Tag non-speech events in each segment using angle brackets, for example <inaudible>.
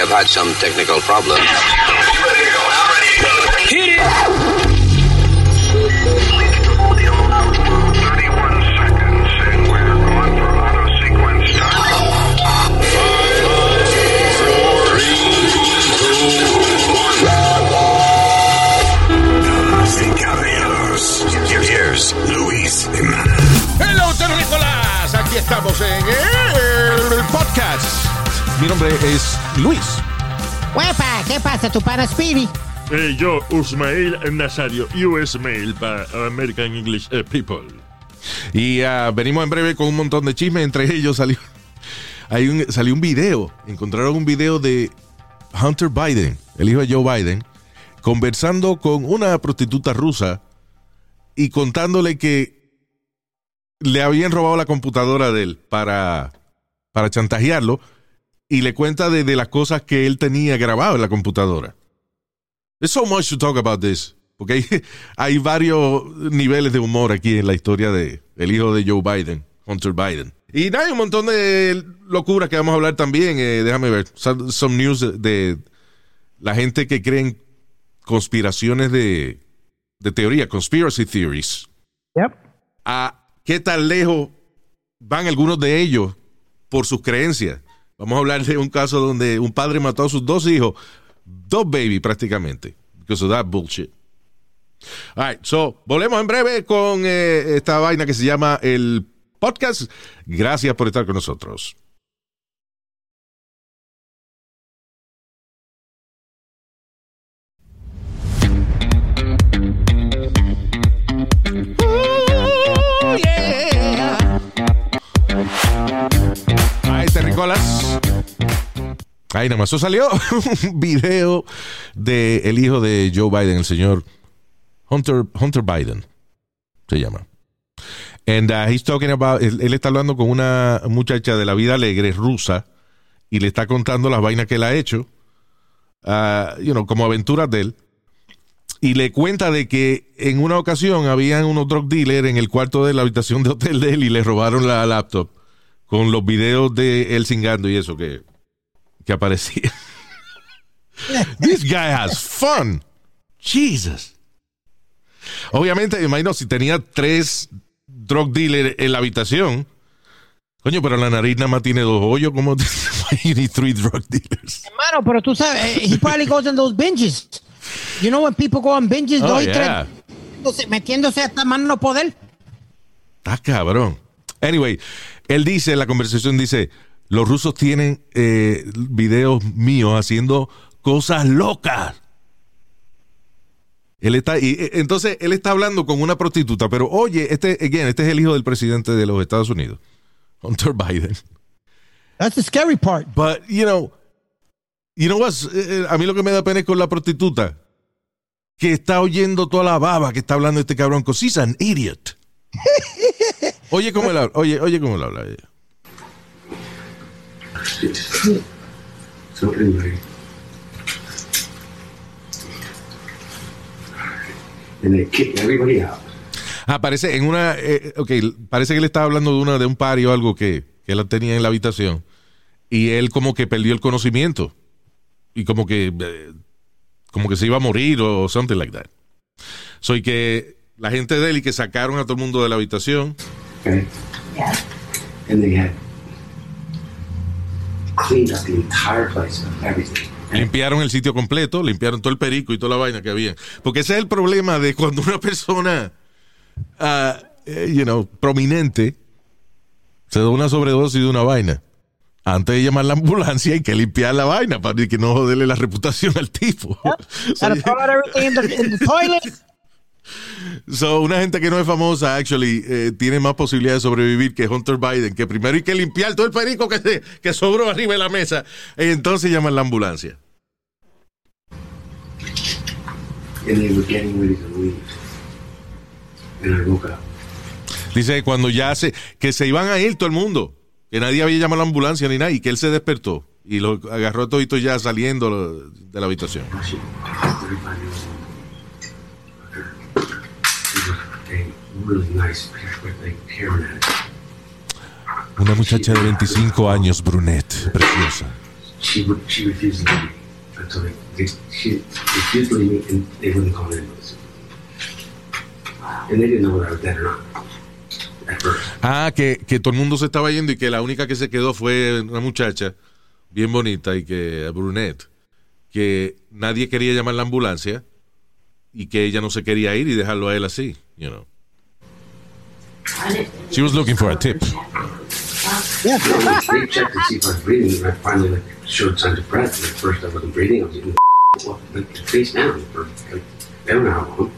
have had some technical problems. Hit it! Hello, terrícolas. Aquí estamos en el podcast. Mi nombre es Luis. Huepa, ¿qué pasa, tu pana Speedy? Eh, yo, Usmail Nazario, US Mail para American English eh, People. Y ah, venimos en breve con un montón de chismes. Entre ellos salió, hay un, salió un video. Encontraron un video de Hunter Biden, el hijo de Joe Biden, conversando con una prostituta rusa y contándole que le habían robado la computadora de él para, para chantajearlo y le cuenta de, de las cosas que él tenía grabado en la computadora. There's so much to talk about this. Porque hay, <laughs> hay varios niveles de humor aquí en la historia de el hijo de Joe Biden, Hunter Biden. Y hay un montón de locuras que vamos a hablar también. Eh, déjame ver. Some, some news de, de la gente que creen conspiraciones de, de teoría, conspiracy theories. Yep. A qué tan lejos van algunos de ellos por sus creencias. Vamos a hablar de un caso donde un padre mató a sus dos hijos, dos baby prácticamente, because of that bullshit. All right, so, volvemos en breve con eh, esta vaina que se llama el podcast. Gracias por estar con nosotros. Ahí nada más. Eso salió <laughs> un video de el hijo de Joe Biden, el señor Hunter, Hunter Biden. Se llama. And uh, he's talking él está hablando con una muchacha de la vida alegre rusa y le está contando las vainas que él ha hecho, uh, you know, como aventuras de él. Y le cuenta de que en una ocasión habían unos drug dealers en el cuarto de la habitación de hotel de él y le robaron la laptop con los videos de él singando y eso que, que aparecía. This guy has fun. Jesus. Obviamente, me imagino si tenía tres drug dealers en la habitación. Coño, pero la nariz nada más tiene dos hoyos. ¿Cómo <laughs> you need three drug dealers? Hermano, pero tú sabes, eh, he probably goes in those binges. You know when people go on binges, Oh, dos y yeah. tres, metiéndose- hasta mano no poder. Está cabrón. Anyway, él dice, en la conversación dice, los rusos tienen eh, videos míos haciendo cosas locas. Él está, y eh, entonces él está hablando con una prostituta, pero oye, este, again, este es el hijo del presidente de los Estados Unidos, Hunter Biden. That's the scary part. But, you know, you know what's, eh, eh, a mí lo que me da pena es con la prostituta, que está oyendo toda la baba que está hablando este cabrón, because he's an idiot. <laughs> Oye cómo él habla, oye, oye cómo él habla ella. So anyway, and they kicked everybody out. Ah, parece en una, eh, ok, parece que él estaba hablando de una de un party o algo que, que él tenía en la habitación y él como que perdió el conocimiento y como que eh, como que se iba a morir o something like that. Soy que la gente de él y que sacaron a todo el mundo de la habitación. Okay. And they had cleaned up the entire place of everything. Limpiaron el sitio completo, limpiaron todo el perico y toda la vaina que había. Porque ese es el problema de cuando una persona, eh, you know, prominente, se da una sobredosis de una vaina. Antes de llamar la ambulancia hay que limpiar la vaina para que no joderle la reputación al tipo. So, Gotta <laughs> throw out everything in the, in the toilet. So, una gente que no es famosa, actually, eh, tiene más posibilidad de sobrevivir que Hunter Biden, que primero hay que limpiar todo el perico que, se- que sobró arriba de la mesa. Y entonces llaman la ambulancia. Dice que cuando ya se, que se iban a ir todo el mundo, que nadie había llamado a la ambulancia ni nada, y que él se despertó y lo agarró todito ya saliendo de la habitación. She, 35 years old. She was a really nice, like, hairnet. Una muchacha de 25 años, brunette, preciosa. Ah, que, que todo el mundo se estaba yendo y que la única que se quedó fue una muchacha bien bonita y que brunette, que nadie quería llamar la ambulancia y que ella no se quería ir y dejarlo a él así, you know. She was looking for a tip. They checked to see if I was breathing, and I finally like showed signs of breath. And at first, I wasn't breathing. I was getting like <laughs> face down for like I don't know how long.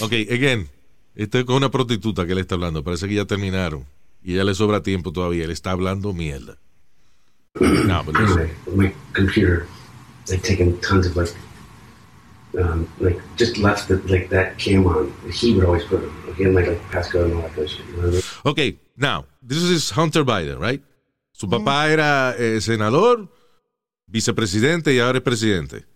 Ok, again, estoy con una prostituta que le está hablando. Parece que ya terminaron. Y ella le sobra tiempo todavía. Le está hablando mierda. <clears throat> No, but listen. Anyway, with my computer, like taking tons of like, um, like just left the, like that cam on. He would always put them. He had like, like passcode and all that kind of shit. You know what I mean? Ok, now, this is Hunter Biden, right? Su papá era eh, senador, vicepresidente y ahora es presidente.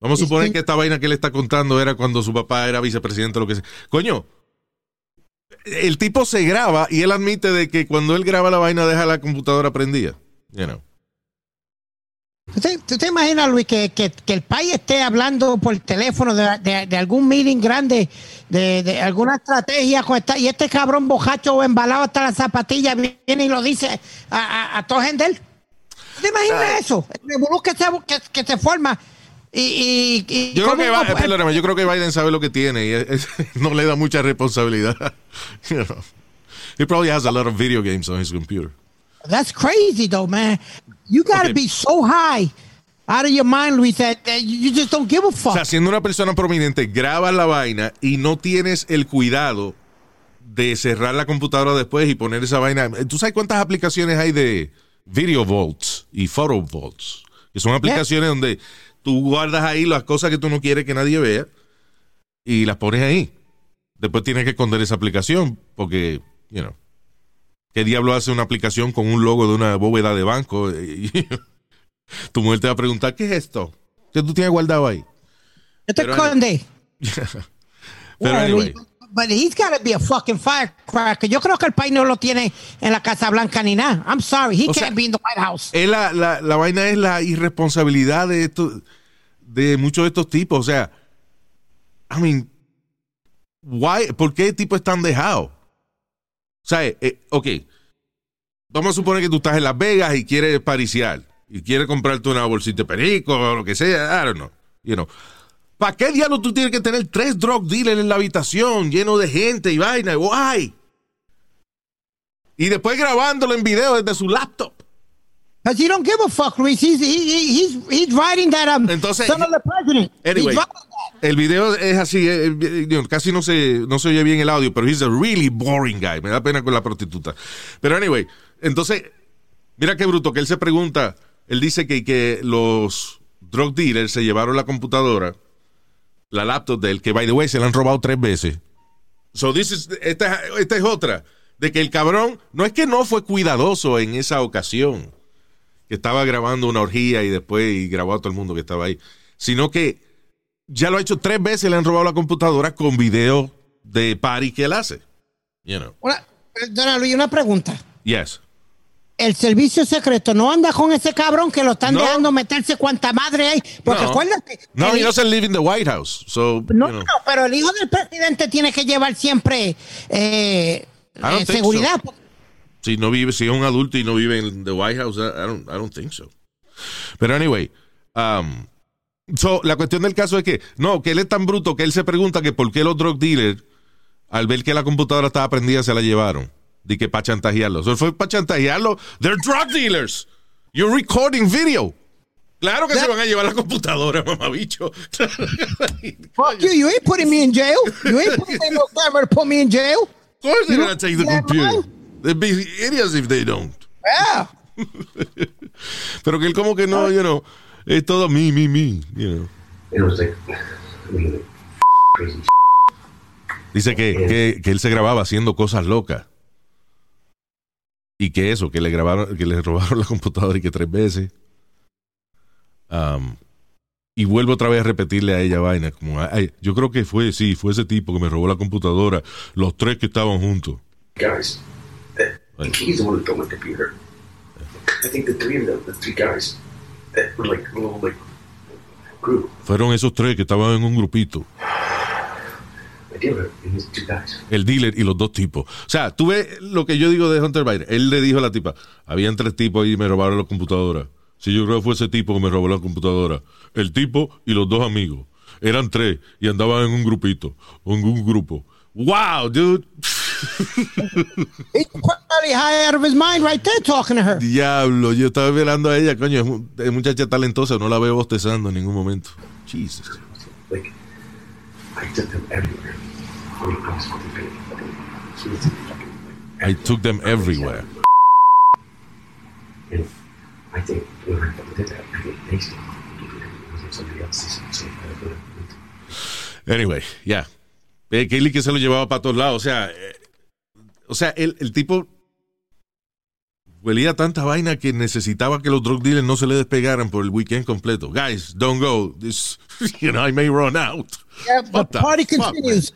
Vamos a suponer que esta vaina que le está contando era cuando su papá era vicepresidente o lo que sea. Coño, el tipo se graba y él admite de que cuando él graba la vaina deja la computadora prendida. You know. ¿Tú te, tú te imaginas, Luis, que, que, que el país esté hablando por teléfono de, de- de algún meeting grande, de, de alguna estrategia con esta, y este cabrón bojacho embalado hasta las zapatillas viene y lo dice a, a, a toda gente? ¿Tú te imaginas eso? El que se, que, que se forma. Y, y, y Yo creo, que, yo creo que Biden sabe lo que tiene y es- es- <laughs> no le da mucha responsabilidad. <laughs> You know. He probably has a lot of video games on his computer. That's crazy, though, man. You got to Okay. be so high out of your mind, Luis, that, that you just don't give a O fuck. sea, siendo una persona prominente, grabas la vaina y no tienes el cuidado de cerrar la computadora después y poner esa vaina. ¿Tú sabes cuántas aplicaciones hay de Video Vaults y Photo Vaults? Que son aplicaciones donde tú guardas ahí las cosas que tú no quieres que nadie vea y las pones ahí. Después tienes que esconder esa aplicación porque, you know, ¿qué diablo hace una aplicación con un logo de una bóveda de banco? <laughs> Tu mujer te va a preguntar, ¿qué es esto? ¿Qué tú tienes guardado ahí? Yo te pero- esconde. <laughs> Pero anyway. But he's got to be a fucking firecracker. Yo creo que el país no lo tiene en la Casa Blanca ni nada. I'm sorry, he O can't sea, be in the White House. es la, la, la vaina es la irresponsabilidad de esto, de muchos de estos tipos. O sea, I mean, why, ¿por qué el tipo es tan dejado? O sea, eh, eh, ok, vamos a suponer que tú estás en Las Vegas y quieres pariciar y quieres comprarte una bolsita de perico o lo que sea, I don't know, you know. ¿Para qué diablo tú tienes que tener tres drug dealers en la habitación lleno de gente y vaina? Why? Y después grabándolo en video desde su laptop. Because he don't give a fuck, Luis. He's, he, he- he's, he's riding that um, Entonces, son of the president. Anyway, He's riding that. el video es así, eh, eh, casi no se, no se oye bien el audio, pero he's a really boring guy. Me da pena con la prostituta. Pero anyway, entonces, mira qué bruto, que él se pregunta, él dice que, que los drug dealers se llevaron la computadora, la laptop de él, que by the way se la han robado tres veces. So this is- esta, esta es otra, de que el cabrón, no es que no fue cuidadoso en esa ocasión, que estaba grabando una orgía y después y grabó a todo el mundo que estaba ahí, sino que ya lo ha hecho tres veces, le han robado la computadora con video de party que él hace. You know. Una, perdona, Luis, una pregunta. Yes. El servicio secreto no anda con ese cabrón que lo están No. dejando meterse cuanta madre hay. Porque no, acuérdate. no, he doesn't live in the White House. So, no, you know. no, pero el hijo del presidente tiene que llevar siempre eh, eh, seguridad. so. Si no vive, si es un adulto y no vive en the White House, I don't, I don't think so. Pero anyway, um, so, la cuestión del caso es que, no, que él es tan bruto que él se pregunta que por qué los drug dealers, al ver que la computadora estaba prendida, se la llevaron. De que para chantajearlo. So, fue para chantajearlo. They're drug dealers. You're recording video. Claro que se van a llevar la computadora, <laughs> mamabicho. Fuck you, you ain't putting me in jail. You ain't putting me in no camera to put me in jail. Of course they're gonna take the computer. They'd be idiots if they don't. Yeah. <laughs> Pero que él como que no, you know, es todo me, me, me, you know. And it was like, I mean, like, crazy. Dice que, que, que él se grababa haciendo cosas locas. Y que eso, que le grabaron, que le robaron la computadora y que tres veces. Um, y vuelvo otra vez a repetirle a ella vaina, como, "Ay, yo creo que fue, sí, fue ese tipo que me robó la computadora, los tres que estaban juntos. guys. He's the one who stole my computer. I think the three of them, the three guys, that were like a little like group. Fueron esos tres que estaban en un grupito. El dealer y los dos tipos. O sea, tú ves lo que yo digo de Hunter Biden. Él le dijo a la tipa, habían tres tipos ahí y me robaron la computadora. Si yo creo que fue ese tipo que me robó la computadora. El tipo y los dos amigos. Eran tres y andaban en un grupito. En un grupo. Wow, dude. He's probably high out of his mind right there talking to her. Diablo, yo estaba velando a ella, coño, es, mu- es muchacha talentosa, no la veo bostezando en ningún momento. Jesus. Like, I took them everywhere. I took them everywhere. And I think when I did that, I think they still somebody else did something like that. Anyway. Eh, Kelly que se lo llevaba para todos lados. O sea, eh, o sea el, el tipo huelía tanta vaina que necesitaba que los drug dealers no se le despegaran por el weekend completo. Guys, don't go. This, <laughs> you know, I may run out. Yeah, the the party fuck, continues.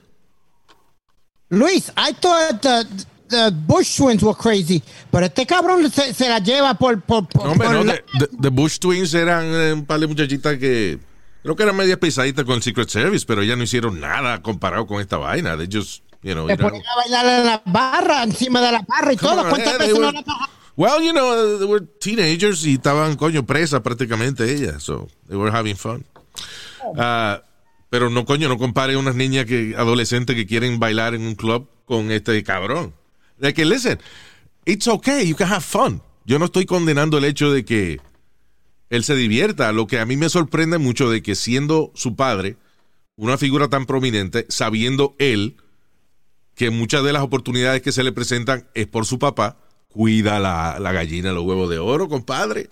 Luis, I thought the, the Bush twins were crazy, pero este cabrón se, se la lleva por... por, por No, hombre, por no, la- the, Bush Twins eran eh, un par de muchachitas que creo que eran media pesaditas con el Secret Service, pero ellas no hicieron nada comparado con esta vaina. They just, you know, ponían a bailar en la barra, encima de la barra y todo. ¿Cuántas eh, veces no la Well, you know, they were teenagers y estaban, coño, presas prácticamente ellas. So, they were having fun. Ah, pero no, coño, no compare unas niñas que, adolescentes que quieren bailar en un club con este cabrón. De que, listen, it's okay, you can have fun. Yo no estoy condenando el hecho de que él se divierta. Lo que a mí me sorprende mucho de que siendo su padre, una figura tan prominente, sabiendo él que muchas de las oportunidades que se le presentan es por su papá, cuida la, la gallina, los huevos de oro, compadre.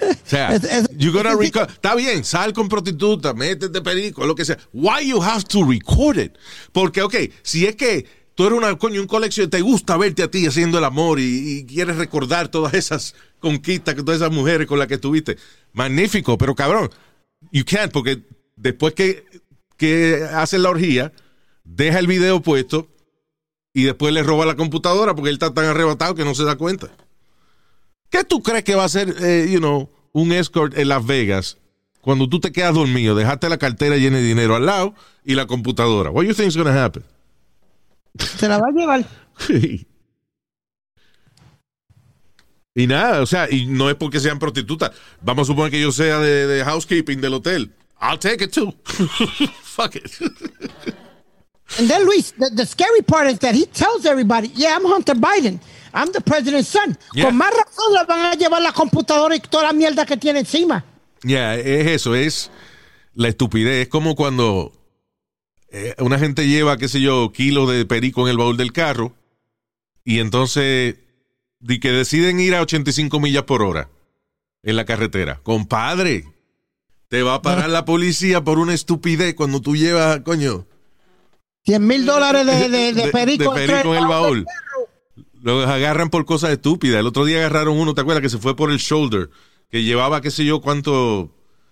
O sea, you gotta record- Está bien, sal con prostituta, métete perico, lo que sea. Why you have to record it? Porque, ok, si es que tú eres una, coño, un colección, te gusta verte a ti haciendo el amor y, y quieres recordar todas esas conquistas, todas esas mujeres con las que estuviste, magnífico, pero cabrón, you can't, porque después que, que haces la orgía, deja el video puesto y después le roba la computadora porque él está tan arrebatado que no se da cuenta. ¿Qué tú crees que va a ser, eh, you know, un escort en Las Vegas cuando tú te quedas dormido, dejaste la cartera llena de dinero al lado y la computadora? What do you think is to happen? Se la va a llevar. <laughs> y nada, o sea, y no es porque sean prostitutas. Vamos a suponer que yo sea de, de housekeeping del hotel. I'll take it too. <laughs> Fuck it. <laughs> And then Luis, the, the scary part is that he tells everybody, yeah, I'm Hunter Biden. I'm the president's son. Yeah. Con más razón le van a llevar la computadora y toda la mierda que tiene encima. Ya, es eso, es la estupidez. Es como cuando eh, una gente lleva, qué sé yo, kilos de perico en el baúl del carro y entonces que deciden ir a 85 millas por hora en la carretera. Compadre, te va a parar la policía por una estupidez cuando tú llevas, coño, 100 mil dólares de, de, de perico, de perico en el baúl. Los agarran por cosas estúpidas. El otro día agarraron uno, ¿te acuerdas? Que se fue por el shoulder, que llevaba, qué sé yo, cuánto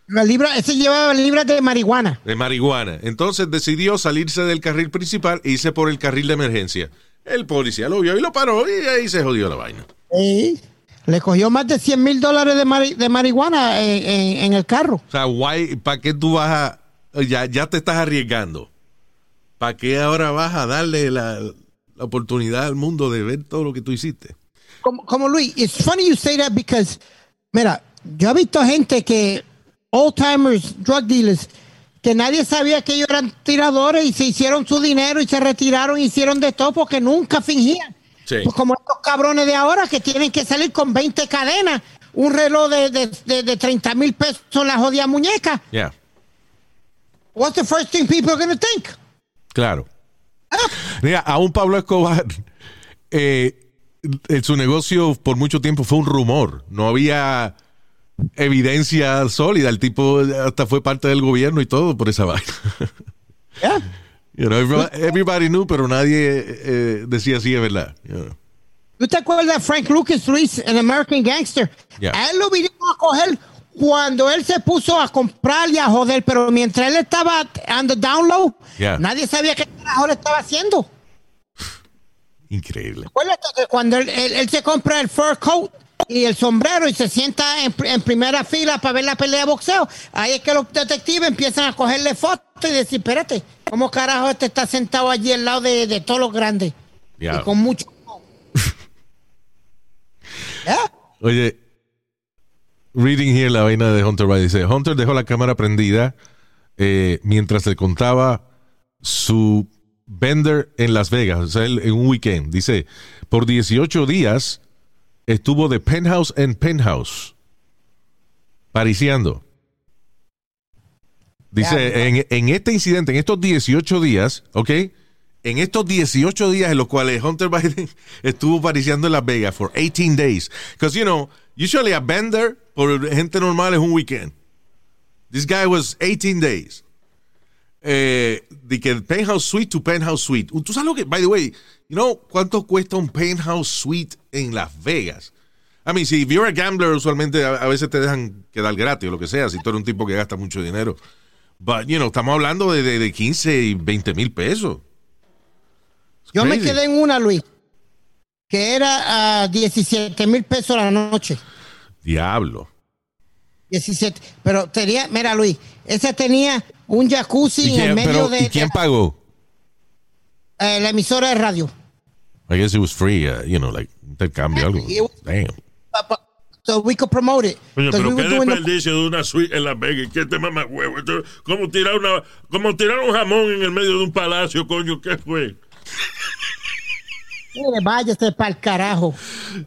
La libra, ese llevaba libras de marihuana. de marihuana. Entonces decidió salirse del carril principal e irse por el carril de emergencia. El policía lo vio y lo paró y ahí se jodió la vaina. Sí. Le cogió más de 100 mil dólares de, mari- de marihuana en, en- en el carro. O sea, guay, ¿para qué tú vas a... Ya, ya te estás arriesgando. ¿Para qué ahora vas a darle la, la oportunidad al mundo de ver todo lo que tú hiciste? Como, como Luis, it's funny you say that because, mira, yo he visto gente que, old timers, drug dealers, que nadie sabía que ellos eran tiradores y se hicieron su dinero y se retiraron y hicieron de todo porque nunca fingían. Sí. Pues como estos cabrones de ahora que tienen que salir con 20 cadenas, un reloj de, de, de, de 30 mil pesos en la jodida muñeca. Ya, What's the first thing people are going to think? Claro. Mira, a un Pablo Escobar, eh, en su negocio por mucho tiempo fue un rumor. No había evidencia sólida. El tipo hasta fue parte del gobierno y todo por esa vaina. Yeah. You know, everybody, everybody knew, pero nadie eh, decía sí es verdad. you know. ¿Tú te acuerdas de Frank Lucas, Luis, en American Gangster? Yeah. A él lo vinieron a coger cuando él se puso a comprar y a joder, pero mientras él estaba on the down low, Yeah. nadie sabía qué carajo le estaba haciendo. Increíble. Acuérdate que cuando él, él- él se compra el fur coat y el sombrero y se sienta en, en primera fila para ver la pelea de boxeo, ahí es que los detectives empiezan a cogerle fotos y decir, espérate, ¿cómo carajo este está sentado allí al lado de, de todos los grandes? Y con mucho... <laughs> ¿Ya? Oye, reading here la vaina de Hunter Biden dice, Hunter dejó la cámara prendida eh, mientras le contaba su vender en Las Vegas, o sea, en un weekend. Dice, por 18 días estuvo de penthouse en penthouse, pariciando. Dice, en, en este incidente, en estos 18 días, ¿ok? En estos 18 días en los cuales Hunter <laughs> Biden estuvo pariciando en Las Vegas for 18 days. Because, you know, usually a bender por gente normal es un weekend. This guy was 18 days. Eh, de que penthouse suite to penthouse suite. ¿Tú sabes lo que, by the way, you know, cuánto cuesta un penthouse suite en Las Vegas? I mean, si you're a gambler, usualmente a, a veces te dejan quedar gratis o lo que sea, si tú eres un tipo que gasta mucho dinero. But, you know, estamos hablando de, de, de 15 y 20 mil pesos. It's Yo me crazy. quedé en una, Luis, que era a 17 mil pesos la noche. Diablo. 17. Pero tenía, mira, Luis, esa tenía un jacuzzi ¿Y en el quién, medio pero, de, ¿y quién pagó? eh, la emisora de radio. I guess it was free, uh, you know, like intercambio algo. Was- Damn. So we could promote it. Coño, 'Cause pero we qué doing the- desperdicio de una suite en Las Vegas. ¿Qué te mama huevo? Como tirar, una, como tirar un jamón en el medio de un palacio, coño. ¿Qué fue? Mire, váyase para el carajo.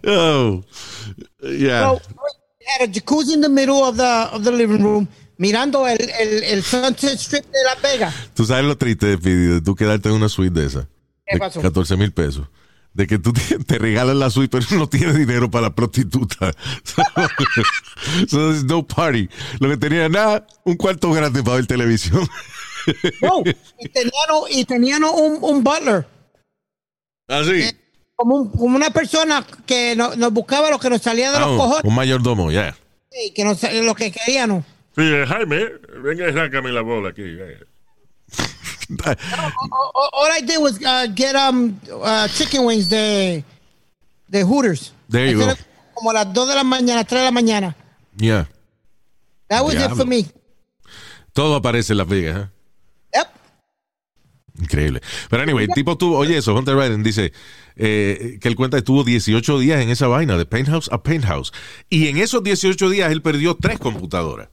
Oh, yeah. So, we had a jacuzzi in the middle of the, of the living room, mirando el, el, el Sunset Strip de Las Vegas. Tú sabes lo triste Pidi, de tú quedarte en una suite de esa. ¿Qué de pasó? 14 mil pesos. De que tú te, te regalan la suite, pero no tienes dinero para la prostituta. <laughs> so there's no party. Lo que tenía nada, un cuarto grande para ver televisión. No, y tenían, y tenían un, un butler, Así. Como, un- como una persona que no- nos buscaba lo que nos salía de los un, cojones, un mayordomo, ya. y que nos, lo que queríamos. Sí, eh, Jaime, venga y sácame la bola aquí. venga. All, all I did was uh, get um, uh, chicken wings de, de Hooters. There you go. Como a las 2 de la mañana, 3 de la mañana. Yeah. That was it for me. Todo aparece en Las Vegas, ¿eh? Yep. Increíble. Pero anyway, tipo tuvo, oye eso, Hunter Biden dice eh, que él cuenta que estuvo 18 días en esa vaina, de penthouse a penthouse. Y en esos 18 días él perdió tres computadoras.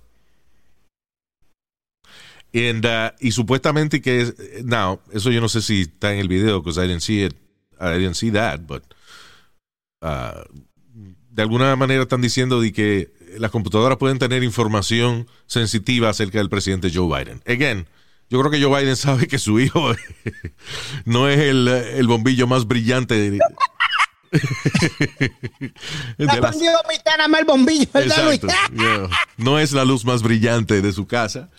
And, uh, y supuestamente que es, now, eso yo no sé si está en el video, because I didn't see it, I didn't see that, but uh, de alguna manera están diciendo de que las computadoras pueden tener información sensitiva acerca del presidente Joe Biden. Again, yo creo que Joe Biden sabe que su hijo <laughs> no es el, el bombillo más brillante de, <laughs> de La las- el bombillo. No es la luz más brillante de su casa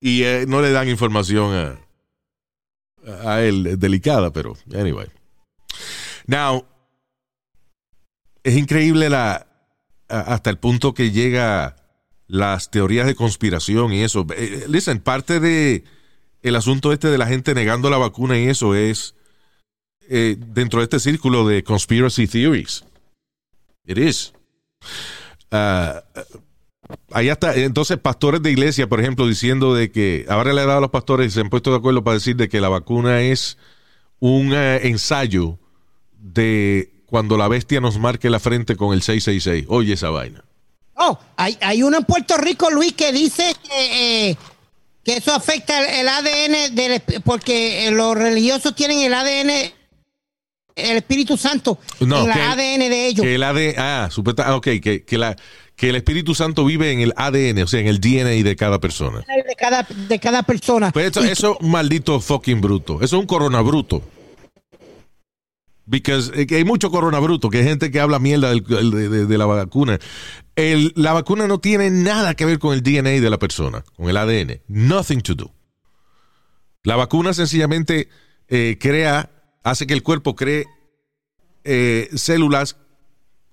y eh, no le dan información a, a él delicada, pero anyway. Now, es increíble la hasta el punto que llega las teorías de conspiración y eso. Eh, Listen, parte de el asunto este de la gente negando la vacuna y eso es eh, dentro de este círculo de conspiracy theories. It is. Ah, Ahí está, entonces pastores de iglesia, por ejemplo, diciendo de que ahora le ha dado a los pastores y se han puesto de acuerdo para decir de que la vacuna es un eh, ensayo de cuando la bestia nos marque la frente con el 666. Oye esa vaina. Oh, hay, hay uno en Puerto Rico, Luis, que dice que, eh, que eso afecta el, el ADN, del, porque eh, los religiosos tienen el ADN, el Espíritu Santo, No, en el ADN de ellos. Que el ADN, ah, ah, ok, que, que, la, que el Espíritu Santo vive en el ADN, o sea, en el DNA de cada persona. de cada, de cada persona. Pues eso, Y- eso es un maldito fucking bruto. Eso es un coronabruto. Because eh, hay mucho coronabruto, que hay gente que habla mierda del- de, la vacuna. La vacuna no tiene nada que ver con el DNA de la persona, con el ADN. Nothing to do. La vacuna sencillamente eh, crea, hace que el cuerpo cree eh, células,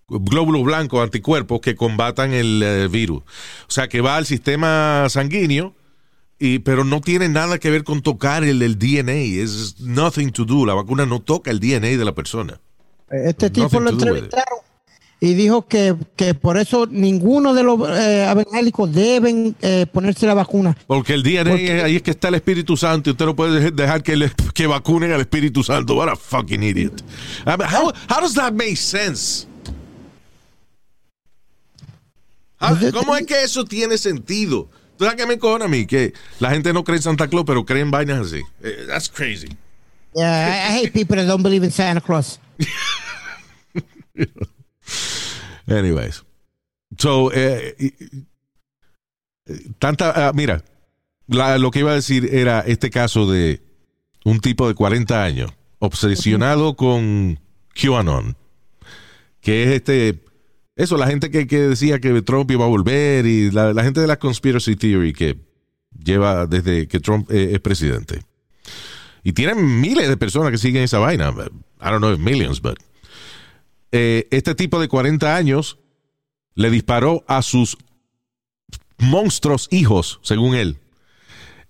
glóbulos blancos, anticuerpos que combatan el eh, virus. O sea, que va al sistema sanguíneo Y, pero no tiene nada que ver con tocar el, el DNA. Es nothing to do. La vacuna no toca el DNA de la persona. Este tipo Nothing lo entrevistaron y dijo que, que por eso ninguno de los eh, evangélicos deben eh, ponerse la vacuna. Porque el DNA, Porque- ahí es que está el Espíritu Santo y usted no puede dejar que, le- que vacunen al Espíritu Santo. What a fucking idiot. I mean, how, how does that make sense? How- ¿Cómo es que eso tiene sentido? ¿Tú sabes qué me encojona a mí? Que la gente no cree en Santa Claus, pero cree en vainas así. Eh, That's crazy. Yeah, I, I hate people that don't believe in Santa Claus. <laughs> Anyways. So, eh, tanta, ah, mira, la- lo que iba a decir era este caso de un tipo de 40 años obsesionado con QAnon, que es este, eso, la gente que, que decía que Trump iba a volver y la, la gente de la conspiracy theory que lleva desde que Trump eh, es presidente. Y tienen miles de personas que siguen esa vaina. I don't know if millions, but eh, este tipo de 40 años le disparó a sus monstruos hijos, según él,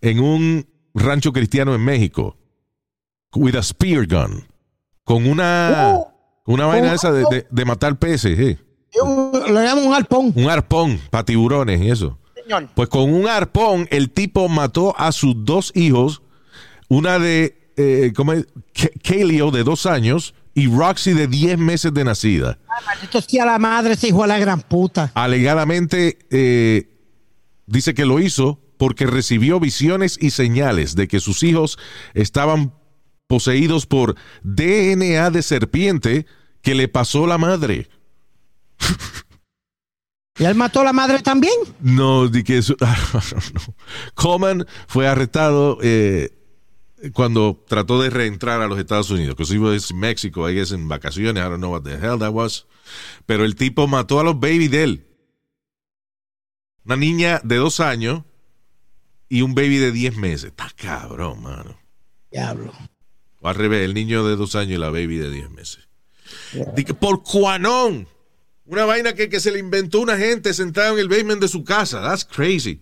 en un rancho cristiano en México, with a spear gun, con una, una vaina esa de, de- de matar peces, eh. Lo llamo un arpón, un arpón para tiburones y eso. señor. Pues con un arpón el tipo mató a sus dos hijos, una de eh, ¿cómo es? Kaleo de dos años y Roxy de 10 meses de nacida. Maldito sea la madre, ese hijo de la gran puta. alegadamente eh, dice que lo hizo porque recibió visiones y señales de que sus hijos estaban poseídos por DNA de serpiente que le pasó la madre. <laughs> ¿Y él mató a la madre también? No, di que eso. <laughs> no. Coleman fue arrestado eh, cuando trató de reentrar a los Estados Unidos, que iba a México, ahí es en vacaciones, I don't know what the hell that was. Pero el tipo mató a los baby de él. Una niña de dos años y un baby de diez meses. Está cabrón, mano. Diablo. O al revés, el niño de dos años y la baby de diez meses. Di que por cuanón. Una vaina que, que se le inventó una gente sentado en el basement de su casa. That's crazy.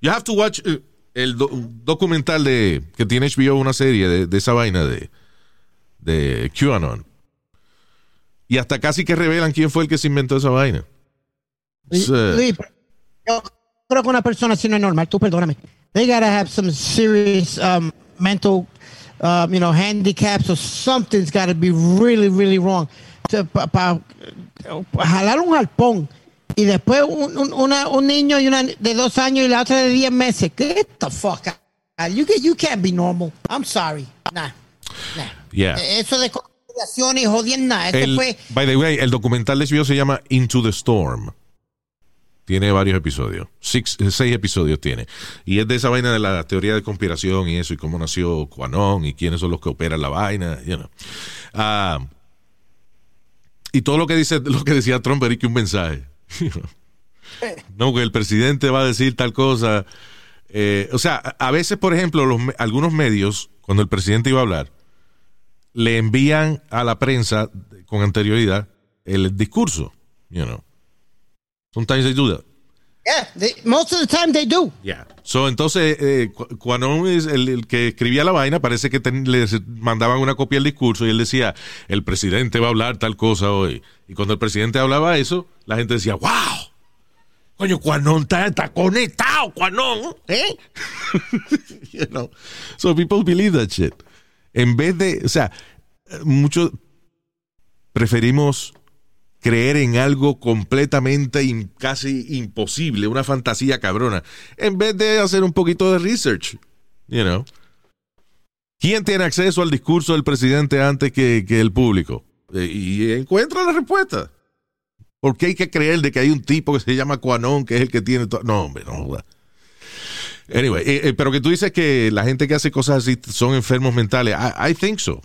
You have to watch eh, el do- documental de que tiene HBO, una serie de, de esa vaina de, de QAnon. Y hasta casi que revelan quién fue el que se inventó esa vaina. Luis, yo creo que una persona así no es normal. Tú perdóname. They gotta have some serious um, mental, um, you know, handicaps or something's gotta be really, really wrong. Para jalar un arpón y después un, un- una- un niño y una de dos años y la otra de diez meses. Get the fuck out. You, you can't be normal. I'm sorry. Nah. nah. Yeah. Eso de conspiración y jodienda. Eso El- fue. by the way, el documental de HBO se llama Into the Storm. Tiene varios episodios. Six- eh, seis episodios tiene. Y es de esa vaina de la teoría de conspiración y eso, y cómo nació Quanon y quiénes son los que operan la vaina. You know. Ah, y todo lo que dice, lo que decía Trump era que un mensaje. <laughs> no, que el presidente va a decir tal cosa. Eh, o sea, a veces, por ejemplo, los, algunos medios, cuando el presidente iba a hablar, le envían a la prensa con anterioridad el discurso. You know. Sometimes they do that. Yeah, they- most of the time they do. Yeah. So, entonces, eh, es el, el que escribía la vaina, parece que ten- le mandaban una copia del discurso y él decía, el presidente va a hablar tal cosa hoy. Y cuando el presidente hablaba eso, la gente decía, wow. Coño, Cuanón está, está conectado, Cuanón. ¿Eh? <laughs> you know. So people believe that shit. En vez de, o sea, muchos preferimos creer en algo completamente casi imposible, una fantasía cabrona, en vez de hacer un poquito de research, you know. ¿Quién tiene acceso al discurso del presidente antes que, el público? Eh, y encuentra la respuesta. ¿Por qué hay que creer de que hay un tipo que se llama Quanon, que es el que tiene todo? No, hombre, no joda. Anyway, eh, eh, pero que tú dices que la gente que hace cosas así son enfermos mentales. I, I think so.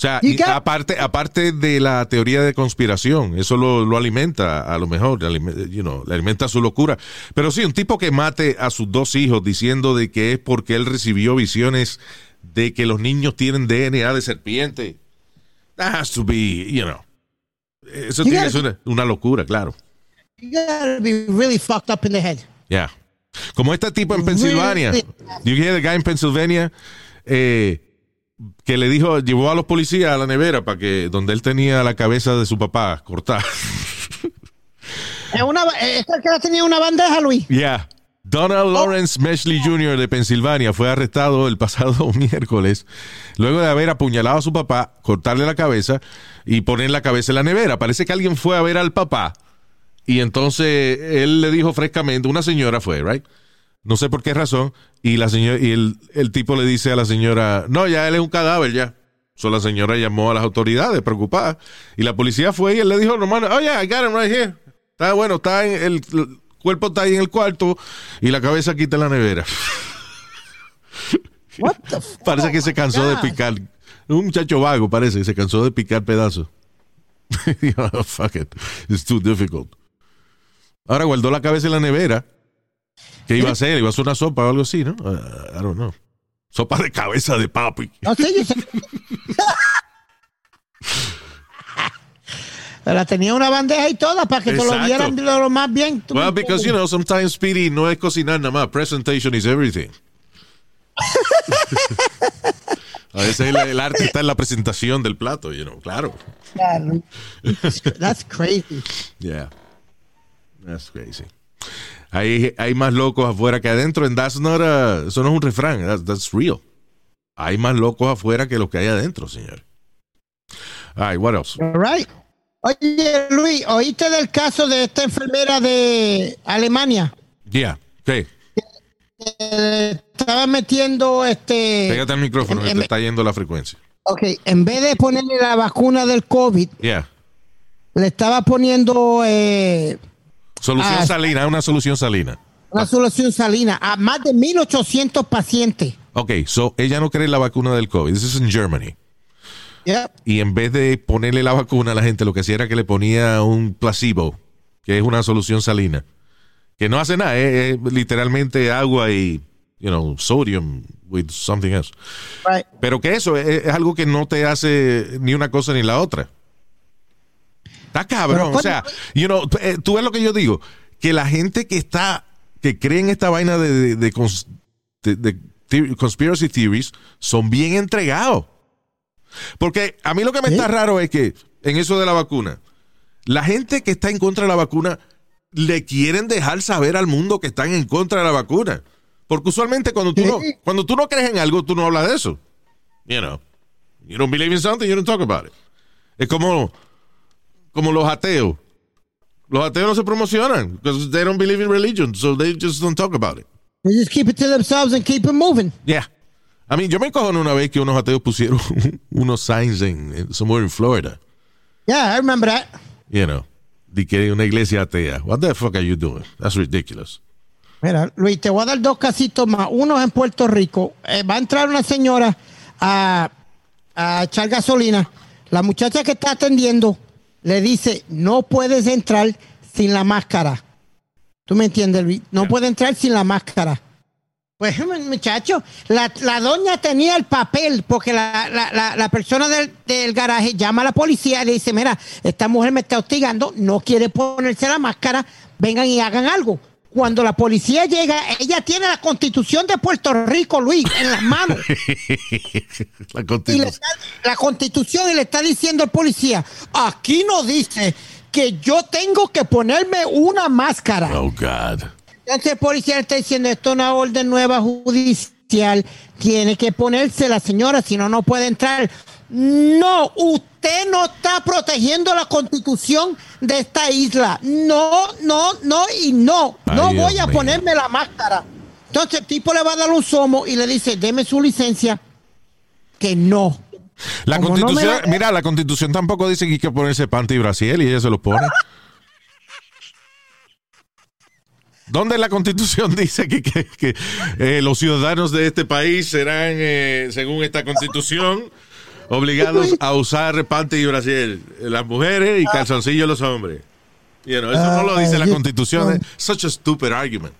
O sea, y aparte, aparte de la teoría de conspiración, eso lo, lo alimenta a lo mejor, alime- you know, le alimenta su locura. Pero sí, un tipo que mate a sus dos hijos diciendo de que es porque él recibió visiones de que los niños tienen DNA de serpiente. That has to be, you know. Eso You tiene que una, una locura, claro. You gotta be really fucked up in the head. Yeah. Como este tipo en Pensilvania. Really? You hear the guy in Pennsylvania eh, que le dijo, llevó a los policías a la nevera para que donde él tenía la cabeza de su papá cortada. <laughs> Es una, es que tenía una bandeja, Luis. Yeah. Donald Lawrence Meshley Jr. de Pensilvania fue arrestado el pasado <laughs> miércoles luego de haber apuñalado a su papá, cortarle la cabeza y poner la cabeza en la nevera. Parece que alguien fue a ver al papá y entonces él le dijo frescamente, una señora fue, right? No sé por qué razón. Y la señora, y el, el tipo le dice a la señora, no, ya él es un cadáver ya. So la señora llamó a las autoridades preocupada. Y la policía fue y él le dijo, no, man, oh yeah, I got him right here. Está bueno, está en el, el cuerpo está ahí en el cuarto y la cabeza está en la nevera. <laughs> What the fuck? Parece que se cansó de picar. Un muchacho vago, parece, se cansó de picar pedazos. <laughs> Dijo, "Oh, fuck it. It's too difficult. Ahora guardó la cabeza en la nevera. ¿Qué iba a hacer? ¿Iba a hacer una sopa o algo así, no? Uh, I don't know. Sopa de cabeza de papi. <laughs> No sé, yo sé. La tenía una bandeja y toda para que te lo dieran lo, más bien. Well, because, you know, sometimes, Speedy, no es cocinar nada más. Presentation is everything. <laughs> a veces el, el arte está en la presentación del plato, you know, claro. That's crazy. Yeah. That's crazy. Hay, hay más locos afuera que adentro. And that's not a- eso no es un refrán. That's, that's real. Hay más locos afuera que los que hay adentro, señor. All right, what else? All right. Oye, Luis, ¿oíste del caso de esta enfermera de Alemania? Yeah. Okay. Eh, estaba metiendo este. Pégate al micrófono, que en- te está yendo la frecuencia. Ok, en vez de ponerle la vacuna del COVID, Yeah. le estaba poniendo eh, Solución Ah. salina, una solución salina. una solución salina a más de 1.800 pacientes. Ok, so ella no cree en la vacuna del COVID. This is in Germany. Yeah. Y en vez de ponerle la vacuna a la gente, lo que hacía era que le ponía un placebo, que es una solución salina. Que no hace nada, es, es literalmente agua y, you know, sodium with something else. Right. Pero que eso es, es algo que no te hace ni una cosa ni la otra. Está cabrón. O sea, you know, eh, tú ves lo que yo digo, que la gente que está, que cree en esta vaina de, de, de cons- de- de the- conspiracy theories, son bien entregados. Porque a mí lo que me está raro es que en eso de la vacuna, la gente que está en contra de la vacuna le quieren dejar saber al mundo que están en contra de la vacuna. Porque usualmente cuando tú, no, cuando tú no crees en algo, tú no hablas de eso. You know. You don't believe in something, you don't talk about it. Es como, como los ateos. Los ateos no se promocionan because they don't believe in religion, so they just don't talk about it. They just keep it to themselves and keep it moving. Yeah. I mean, yo me encojoné una vez que unos ateos pusieron <laughs> unos signs en- somewhere in Florida. Yeah, I remember that. You know. De que una iglesia atea. What the fuck are you doing? That's ridiculous. Mira, Luis, te voy a dar dos casitos más. Uno es en Puerto Rico. Eh, va a entrar una señora a, a echar gasolina. La muchacha que está atendiendo le dice, no puedes entrar sin la máscara. ¿Tú me entiendes, Luis? No puede entrar sin la máscara. Pues, muchacho, la, la doña tenía el papel porque la, la- la- la persona del, del garaje llama a la policía y le dice, mira, esta mujer me está hostigando, no quiere ponerse la máscara, vengan y hagan algo. Cuando la policía llega, ella tiene la constitución de Puerto Rico, Luis, en las manos. <laughs> La Y constitución. está- la constitución y le está diciendo al policía, aquí no dice que yo tengo que ponerme una máscara. Oh, God. Entonces el policía le está diciendo, esto es una orden nueva judicial, tiene que ponerse la señora, si no, no puede entrar. No, usted no está protegiendo la constitución de esta isla. No, no, no y no. No voy Dios a mío. ponerme la máscara. Entonces el tipo le va a dar un somo y le dice, deme su licencia, que no. La Como no constitución, mira, la constitución tampoco dice que hay que ponerse panty y brasiel y ella se los pone. <laughs> ¿Dónde la constitución dice que, que- que, eh, los ciudadanos de este país serán, eh, según esta constitución, obligados <laughs> a usar panty y brasiel? Las mujeres y calzoncillos los hombres. You know, eso no lo dice la Ah, constitución. ah. Es such a stupid argument.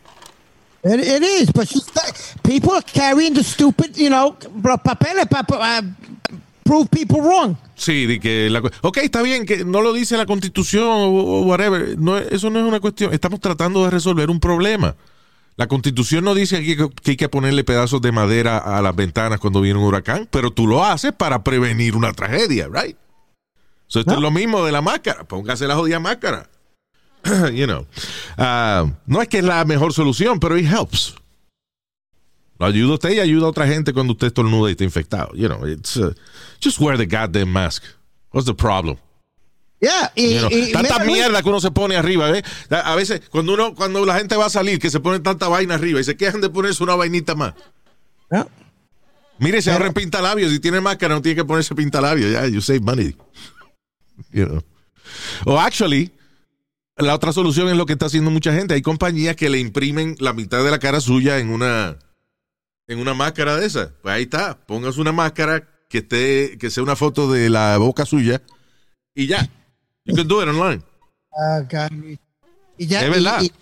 It, it is, but people are carrying the stupid, you know, papeles para prove people wrong. Sí, de que la, ok, está bien que no lo dice la constitución o, o whatever. No, eso no es una cuestión. Estamos tratando de resolver un problema. La constitución no dice aquí que hay que ponerle pedazos de madera a las ventanas cuando viene un huracán, pero tú lo haces para prevenir una tragedia, right? So, esto es lo mismo de la máscara. Póngase la jodida máscara. <clears throat> you know. Ah, no es que es la mejor solución, pero it helps. Lo ayuda a usted y ayuda a otra gente cuando usted estornuda y está infectado. You know, it's uh, just wear the goddamn mask. What's the problem? Yeah, y, You know, y- tanta mierda que uno se pone arriba, ¿ves? A veces, cuando uno, cuando la gente va a salir, que se pone tanta vaina arriba y se quejan de ponerse una vainita más. Yeah. Mire, se ahorren pintalabios. Si tiene máscara, no tiene que ponerse pintalabios. Ya, you save money. <laughs> You know. O actually, la otra solución es lo que está haciendo mucha gente. Hay compañías que le imprimen la mitad de la cara suya en una en una máscara de esa. Pues ahí está. Póngase una máscara que esté que sea una foto de la boca suya y ya. You can do it online. Ah. Y ya, Es y- verdad. y-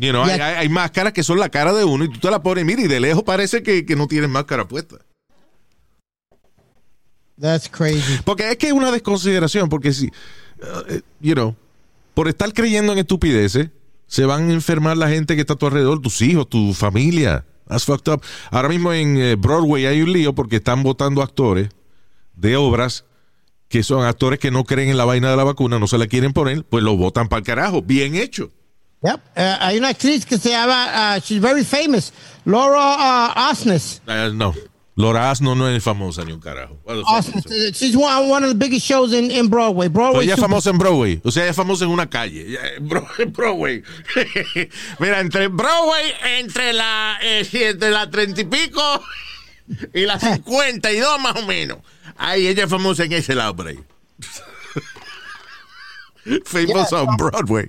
You know, Ya. hay, hay- hay máscaras que son la cara de uno y tú te la pones, mira, y de lejos parece que, que no tienes máscara puesta. that's crazy. Porque es que es una desconsideración, porque si, uh, eh, you know, por estar creyendo en estupideces, se van a enfermar la gente que está a tu alrededor, tus hijos, tu familia. That's fucked up. Ahora mismo en eh, Broadway hay un lío porque están votando actores de obras que son actores que no creen en la vaina de la vacuna, no se la quieren poner, pues lo votan para el carajo. Bien hecho. Yep. Eh, hay una actriz que se llama, ah, she's very famous, Laura ah, Osnes. Eh, no. Laura Asno no es famosa ni un carajo. Osnes. She's one, one of the biggest shows in, in Broadway. Broadway. Pues ella es famosa en Broadway. O sea, ella es famosa en una calle. <laughs> Broadway. <laughs> Mira, entre Broadway, entre la, eh, entre la treinta y pico y la cincuenta y dos más o menos. Ahí ella es famosa en ese lado por ahí. <laughs> Famous on Broadway.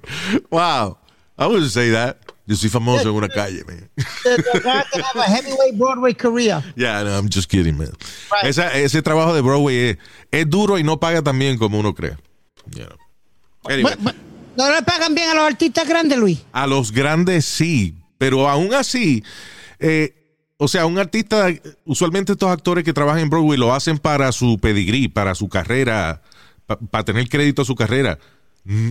Wow. I wouldn't say that. Yo soy famoso en una calle, man. The- the guy can have a heavyweight Broadway career. Yeah, no, I'm just kidding, man. Right. Esa- ese trabajo de Broadway es, es duro y no paga tan bien como uno cree. You know. Anyway. But- but- ¿No le pagan bien a los artistas grandes, Luis? A los grandes sí, pero aún así, eh, o sea, un artista, usualmente estos actores que trabajan en Broadway lo hacen para su pedigrí, para su carrera, para tener crédito a su carrera. Mm,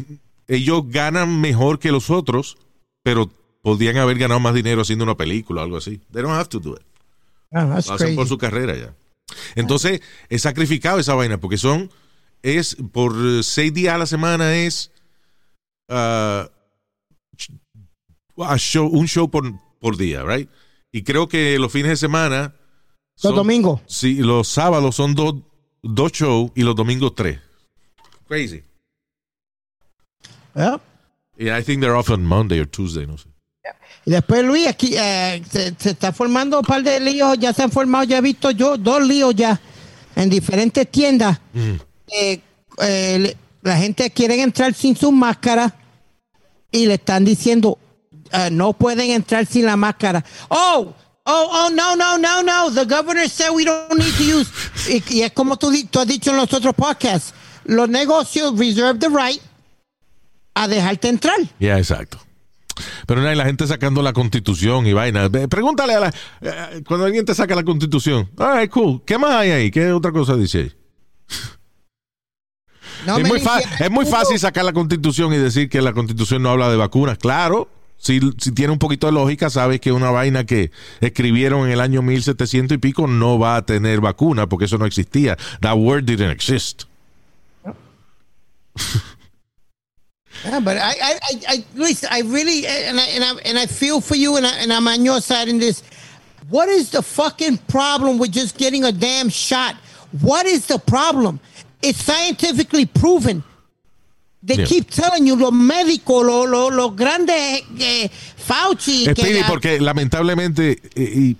Ellos ganan mejor que los otros, pero podrían haber ganado más dinero haciendo una película o algo así. They don't have to do it. Ah, Lo hacen crazy. por su carrera ya. Entonces, es sacrificado esa vaina, porque son, es por seis días a la semana es a show, un show por, por día, right? Y creo que los fines de semana. Los domingos. Sí, los sábados son dos, dos shows y los domingos tres. Crazy. Yep. Y I think they're off on Monday or Tuesday, no sé. Y después, Luis, aquí eh, se, se está formando un par de líos, ya se han formado, ya he visto yo dos líos ya en diferentes tiendas. Eh, eh, le- la gente quiere entrar sin su máscara y le están diciendo eh, no pueden entrar sin la máscara. Oh, oh, oh, no, no, no, no. The governor said we don't need to use. y, y es como tú, tú has dicho en los otros podcasts, los negocios reserve the right a dejarte entrar. Ya, exacto. Pero no hay la gente sacando la constitución y vaina. Pregúntale a la. eh, cuando alguien te saca la constitución. Ay, cool. ¿Qué más hay ahí? ¿Qué otra cosa dice ahí? No es, muy es muy fácil sacar la constitución y decir que la constitución no habla de vacunas. Claro. Si, tiene un poquito de lógica, sabes que una vaina que escribieron en el año 1700 y pico no va a tener vacuna porque eso no existía. That word didn't exist. Yeah, but I, I, I, Luis, I really, and I, and I, feel for you, and, and I'm on your side in this. What is the fucking problem with just getting a damn shot? What is the problem? It's scientifically proven. They Yeah. keep telling you, los médicos, los, los, los grandes, eh, Fauci, Speedy, la- porque lamentablemente, eh, y,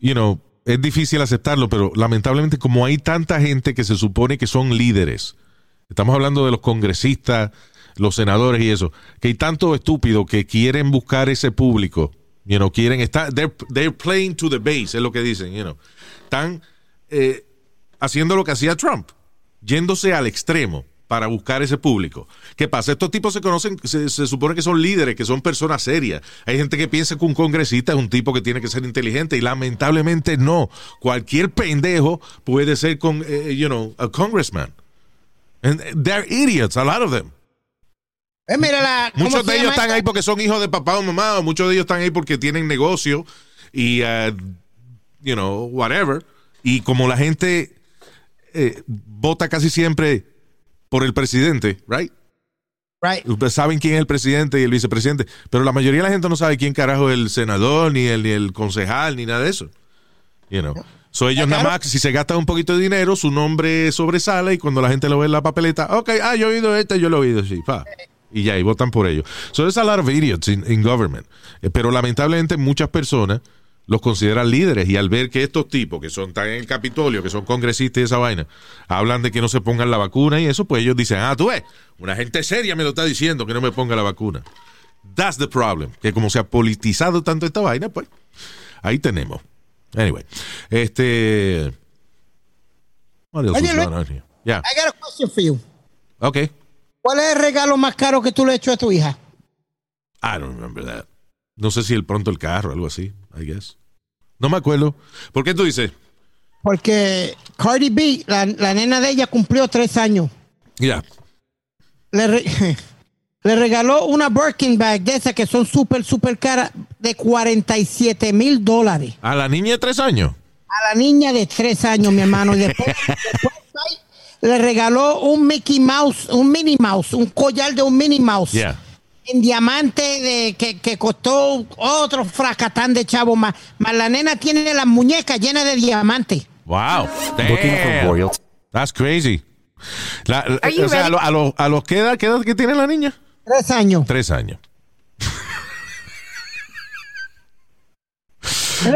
you know, es difícil aceptarlo, pero lamentablemente como hay tanta gente que se supone que son líderes, estamos hablando de los congresistas, los senadores y eso, que hay tanto estúpido que quieren buscar ese público, you know, quieren estar, they're, they're playing to the base, es lo que dicen, you know, están eh, haciendo lo que hacía Trump, yéndose al extremo para buscar ese público. ¿Qué pasa? Estos tipos se conocen, se, se supone que son líderes, que son personas serias. Hay gente que piensa que un congresista es un tipo que tiene que ser inteligente y lamentablemente no. Cualquier pendejo puede ser con, eh, you know, a congressman. And they're idiots, a lot of them. Eh, mira la, ¿cómo Muchos de ellos están ahí porque son hijos de papá o mamá, o muchos de ellos están ahí porque tienen negocio y, uh, you know, whatever. Y como la gente eh, vota casi siempre por el presidente, right? Right. Ustedes saben quién es el presidente y el vicepresidente, pero la mayoría de la gente no sabe quién carajo es el senador, ni el, ni el concejal, ni nada de eso. You know. So ellos nada más, si se gastan un poquito de dinero, su nombre sobresale y cuando la gente lo ve en la papeleta, ok, ah, yo he oído este, yo lo he oído, sí, pa. Y ya, y votan por ellos. So there's a lot of idiots in, in government. Eh, pero lamentablemente muchas personas los consideran líderes y al ver que estos tipos que son están en el Capitolio, que son congresistas y esa vaina, hablan de que no se pongan la vacuna y eso, pues ellos dicen, ah, tú ves, una gente seria me lo está diciendo que no me ponga la vacuna. That's the problem. Que como se ha politizado tanto esta vaina, pues ahí tenemos. Anyway, este. What else Oye, was Luis. going on here? Yeah. I got a question for you. Okay. ¿Cuál es el regalo más caro que tú le has hecho a tu hija? I don't remember that. No sé si el pronto el carro, algo así, I guess. No me acuerdo. ¿Por qué tú dices? Porque Cardi B, la, la nena de ella, cumplió tres años. Ya. Le, re- <laughs> le regaló una Birkin bag de esas que son súper, súper caras, de 47 mil dólares. A la niña de tres años. A la niña de tres años, mi hermano. Y después, <laughs> después le regaló un Mickey Mouse, un Minnie Mouse, un collar de un Minnie Mouse. Yeah. En diamante de, que, que costó otro fracatán de chavo más. Más la nena tiene las muñecas llenas de diamantes. Wow. Damn. That's crazy. La- la- o sea, a, ready? lo- a los a los- ¿qué edad, qué edad que tiene la niña? Tres años. Tres años.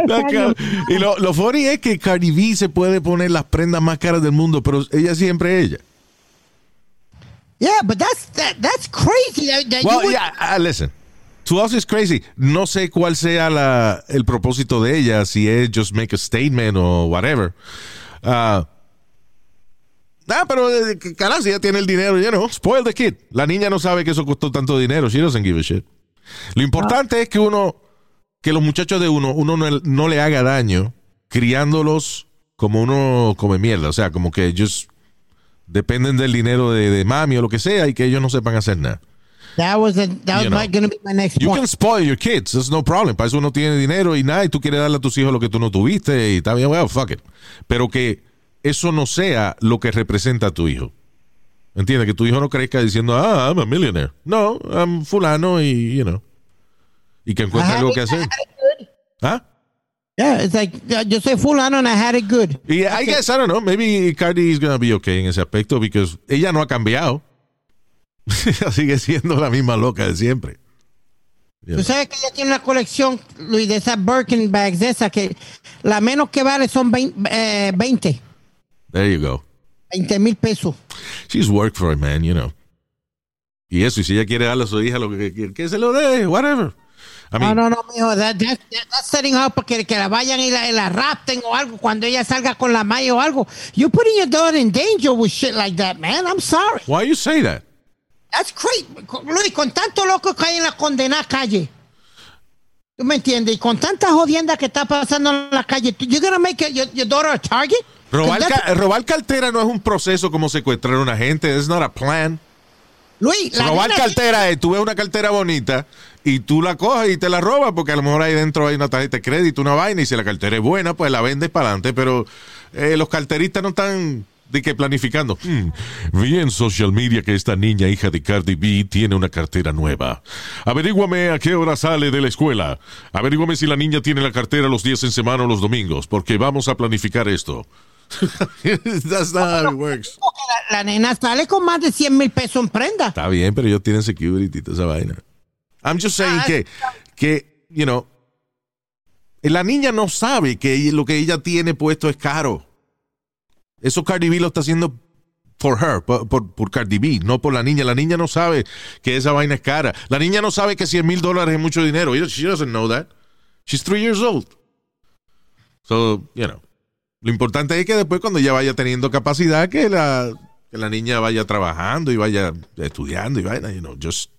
La y lo, lo funny es que Cardi B se puede poner las prendas más caras del mundo, pero ella siempre es ella. Yeah, but that's that, that's crazy. That- that Well, would- yeah, uh, listen. To us is crazy. No sé cuál sea la, el propósito de ella, si es just make a statement o whatever. Ah, ah, pero eh, carajo, si ella tiene el dinero, you know, spoil the kid. La niña no sabe que eso costó tanto dinero. She doesn't give a shit. Lo importante es que uno, que los muchachos de uno, uno no, no le haga daño criándolos como uno come mierda. O sea, como que ellos dependen del dinero de, de mami o lo que sea y que ellos no sepan hacer nada. That was the, that was You know. gonna be my next You point. can spoil your kids, that's no problem. Para eso uno tiene dinero y nada, y tú quieres darle a tus hijos lo que tú no tuviste y está bien, well, fuck it. Pero que eso no sea lo que representa a tu hijo. ¿Entiendes? Que tu hijo no crezca diciendo, ah, I'm a millionaire. No, I'm fulano y, you know. Y que encuentre algo que hacer. ¿Ah? Yeah, it's like uh, yo soy fulano and I had it good. Y I guess, I don't know, maybe Cardi is gonna be okay en ese aspecto because ella no ha cambiado. <laughs> Sigue siendo la misma loca de siempre. Tú sabes que ella tiene una colección, Luis, de esas Birkin bags, de esas que la menos que vale son 20, eh, 20, There you go. 20 mil pesos. She's worked for it, man, you know. Y eso, y si ella quiere darle a su hija lo que quiere, que se lo dé, whatever. I No, mean, no, no, mijo, that, that, that- that's setting up para que, la vayan y la, y la rapten o algo cuando ella salga con la malla o algo. You're putting your daughter in danger with shit like that, man. I'm sorry. why you say that? That's crazy. Luis, con tanto loco que hay en la condenada calle. ¿Tú me entiendes? Y con tanta jodienda que está pasando en la calle, you're gonna make your, your daughter a target? Robar, ca- robar cartera no es un proceso como secuestrar a una gente. It's not a plan. Luis, la robar cartera es, tú ves una cartera bonita y tú la coges y te la robas porque a lo mejor ahí dentro hay una tarjeta de crédito, una vaina y si la cartera es buena, pues la vendes para adelante. Pero eh, los carteristas no están de que planificando. Hmm, vi en social media que esta niña, hija de Cardi B, tiene una cartera nueva. Averíguame a qué hora sale de la escuela. Averíguame si la niña tiene la cartera los días en semana o los domingos, porque vamos a planificar esto. <laughs> That's not how it works. La, la nena sale con más de 100 mil pesos en prenda. Está bien, pero ellos tienen security toda esa vaina. I'm just saying que, que, you know, la niña no sabe que lo que ella tiene puesto es caro. Eso Cardi B lo está haciendo for her, por, por, por Cardi B, no por la niña. La niña no sabe que esa vaina es cara. La niña no sabe que 100 mil dólares es mucho dinero. She doesn't know that. She's three years old. So, you know. Lo importante es que después cuando ella vaya teniendo capacidad, que la, que la niña vaya trabajando y vaya estudiando y vaina, you know, just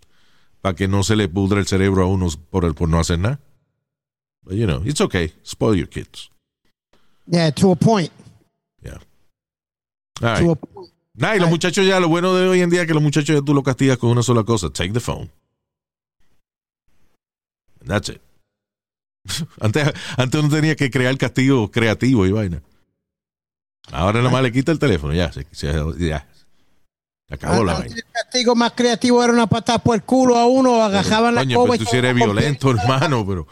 para que no se le pudre el cerebro a unos por, el, por no hacer nada. But, you know, it's okay. Spoil your kids. Yeah, to a point. Yeah. All To right. a point. Nah, y los muchachos ya, lo bueno de hoy en día es que los muchachos ya tú los castigas con una sola cosa. Take the phone. That's it. <laughs> Antes, antes uno tenía que crear castigo creativo y vaina. Ahora nada más le quita el teléfono, ya, se, se- ya. Se acabó la Antes vaina. El castigo más creativo era una patada por el culo a uno, agajaban la Coño, pero tú si eres violento, <laughs> hermano, pero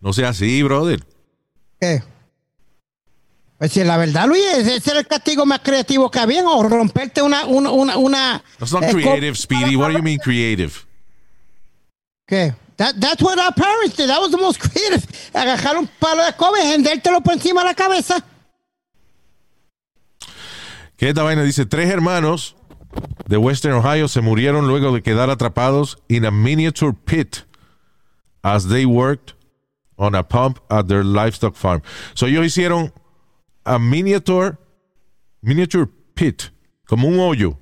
no sea así, brother. ¿Qué? Pues si la verdad, Luis, ese era el castigo más creativo que había, o romperte una, una, una, una That's not eh, creative, Speedy. What do you mean creative? ¿Qué? That, that's what our parents did. That was the most creative. Agarrar un palo de coba y hendértelo por encima de la cabeza. Que esta vaina dice, tres hermanos de Western Ohio se murieron luego de quedar atrapados in a miniature pit as they worked on a pump at their livestock farm. So ellos hicieron a miniature, miniature pit, como un hoyo.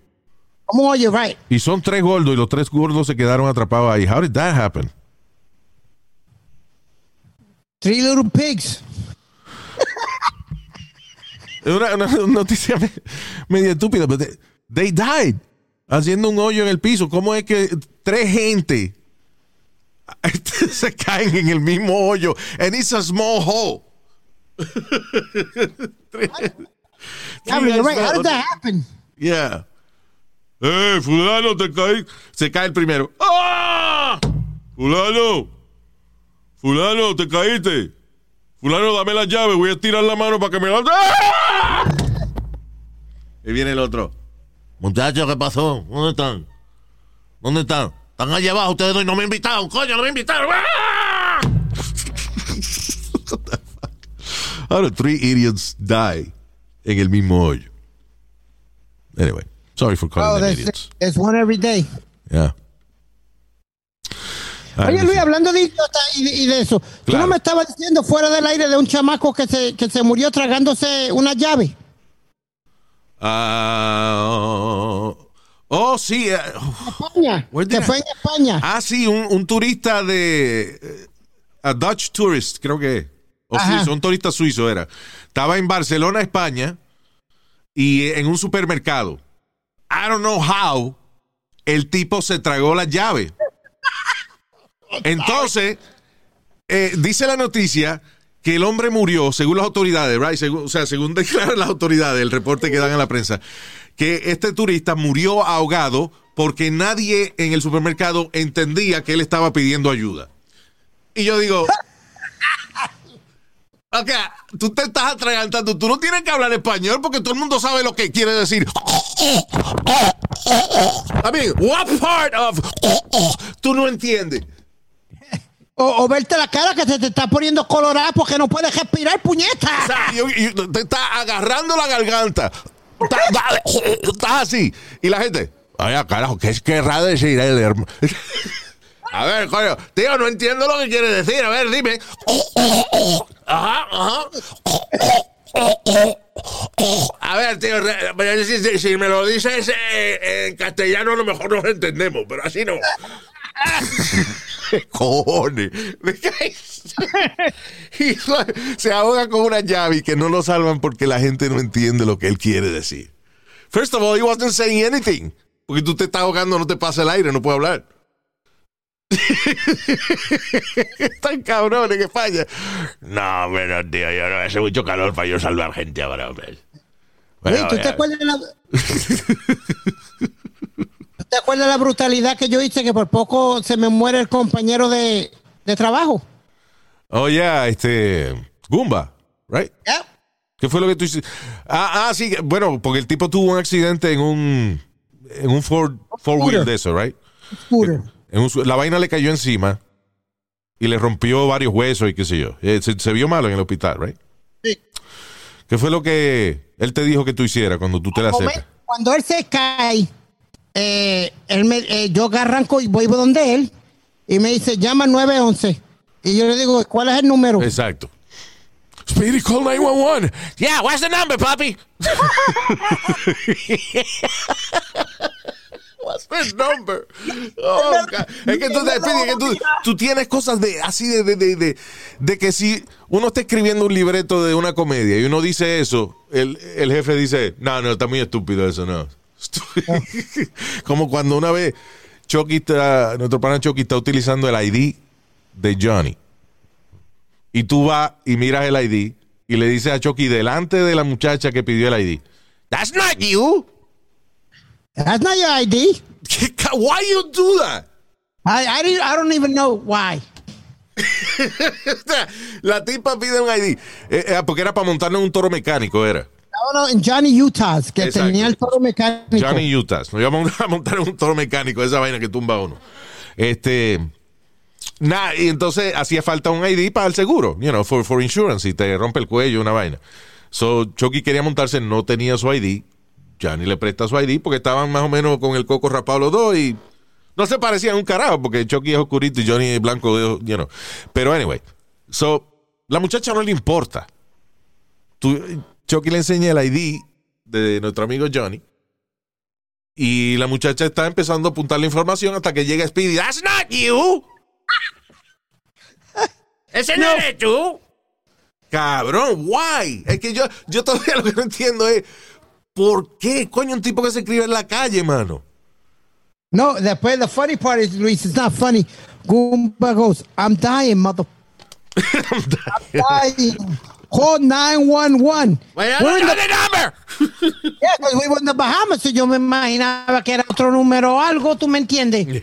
Como oye, right. Y son tres gordos y los tres gordos se quedaron atrapados ahí. How did that happen? Three little pigs. Es una, una <laughs> noticia me- media estúpida, pero they, they died haciendo un hoyo en el piso. ¿Cómo es que tres gente <laughs> se caen en el mismo hoyo? And it's a small hole. <laughs> You're right. How did that happen? Yeah. Eh, fulano, te caí. Se cae el primero. ¡Ah! Fulano. Fulano, te caíste. Fulano, dame la llave. Voy a tirar la mano para que me la... ¡Ah! Y viene el otro. Muchachos, ¿qué pasó? ¿Dónde están? ¿Dónde están? Están allá abajo. Ustedes no me invitaron. Coño, no me invitaron. ¡Ah! How do three idiots die en el mismo hoyo? Anyway, sorry for calling Oh, them idiots. there's one every day. Yeah. Ah, Oye, no Luis, hablando de idiota y, de- y de eso, tú no me estabas diciendo fuera del aire de un chamaco que se, que se murió tragándose una llave. Ah, oh, sí. eh, España. Fue en España. Ah, sí, un, un turista de. eh, A Dutch tourist, creo que. O Ajá. suizo, un turista suizo era. Estaba en Barcelona, España, y en un supermercado. I don't know how el tipo se tragó la llave. <laughs> Entonces, eh, dice la noticia que el hombre murió, según las autoridades, right? Según- o sea, según <laughs> declaran las autoridades, el reporte que dan a la prensa, que este turista murió ahogado porque nadie en el supermercado entendía que él estaba pidiendo ayuda. Y yo digo, <laughs> ok, tú te estás atragantando, tú no tienes que hablar español porque todo el mundo sabe lo que quiere decir. <laughs> I mean, what part of tú no entiendes? O, o verte la cara que se te está poniendo colorada porque no puedes respirar, puñeta. O sea, yo- yo- te está agarrando la garganta. Está- <laughs> está- Estás así. Y la gente, ay, carajo, ¿qué querrá decir el hermano? <laughs> A ver, coño, tío, no entiendo lo que quiere decir. A ver, dime. <laughs> Ajá, ajá. A ver, tío, si me lo dices eh, en castellano, a lo mejor nos entendemos, pero así no. <laughs> Cojones. <laughs> Y se ahoga con una llave y que no lo salvan porque la gente no entiende lo que él quiere decir. First of all, he wasn't saying anything. Porque tú te estás ahogando, no te pasa el aire, no puedo hablar. <laughs> Están cabrones que falla. No, bueno, tío, yo no hace mucho calor para yo salvar gente ahora, hombre. Bueno, ¿tú te acuerdas de la... ¿Tú te acuerdas la brutalidad que yo hice que por poco se me muere el compañero de, de trabajo? Oh, yeah, este. Gumba, right? Ya. ¿Qué fue lo que tú hiciste? Ah, ah, sí, bueno, porque el tipo tuvo un accidente en un en un Ford, four wheel de eso, right? Scooter. La vaina le cayó encima y le rompió varios huesos y qué sé yo. Eh, se, se vio malo en el hospital, right? Sí. ¿Qué fue lo que él te dijo que tú hicieras cuando tú te la acercas? Cuando él se cae, eh, él me, eh, yo arranco y voy donde él y me dice, llama al 911. Y yo le digo, ¿cuál es el número? Exacto. Speedy, call 911. Yeah, what's the number, papi? <laughs> What's the number? Oh, <laughs> God. Es que tú, Speedy, es que tú, tú tienes cosas de así de, de, de, de, de que si uno está escribiendo un libreto de una comedia y uno dice eso, el, el jefe dice, no, no, está muy estúpido eso, no. <laughs> Como cuando una vez Chucky está, nuestro pana Chucky está utilizando el ID de Johnny. Y tú vas y miras el ID y le dices a Chucky delante de la muchacha que pidió el ID. That's not you. That's not your ID. Why you do that? I, I, didn't- I don't even know why. <laughs> la tipa pide un ID. Eh, eh, porque era para montarnos un toro mecánico, era. No, no, en Johnny Utah, que Exacto. tenía el toro mecánico. Johnny Utah. Nos íbamos <laughs> a montar un toro mecánico, esa vaina que tumba uno. Este. Nada, y entonces hacía falta un ID para el seguro, you know, for, for insurance, y te rompe el cuello, una vaina. So, Chucky quería montarse, no tenía su ID. Johnny le presta su ID porque estaban más o menos con el coco rapado los dos y no se parecían un carajo porque Chucky es oscurito y Johnny es blanco, you know. Pero anyway, so, la muchacha no le importa. Tú- Chucky le enseña el ID de nuestro amigo Johnny. Y la muchacha está empezando a apuntar la información hasta que llega Speedy. That's not you. <laughs> Ese no eres tú. Cabrón, why? Es que yo, yo todavía <laughs> lo que no entiendo es ¿por qué coño un tipo que se escribe en la calle, mano? No, después, the funny part is, Luis, it's not funny. Goomba goes, I'm dying, mother. <laughs> I'm dying. Call 911. Vaya, in dale the- number. <laughs> Yeah, 'cause we were in the Bahamas, y yo me imaginaba que era otro número o algo, ¿tú me entiendes? <laughs>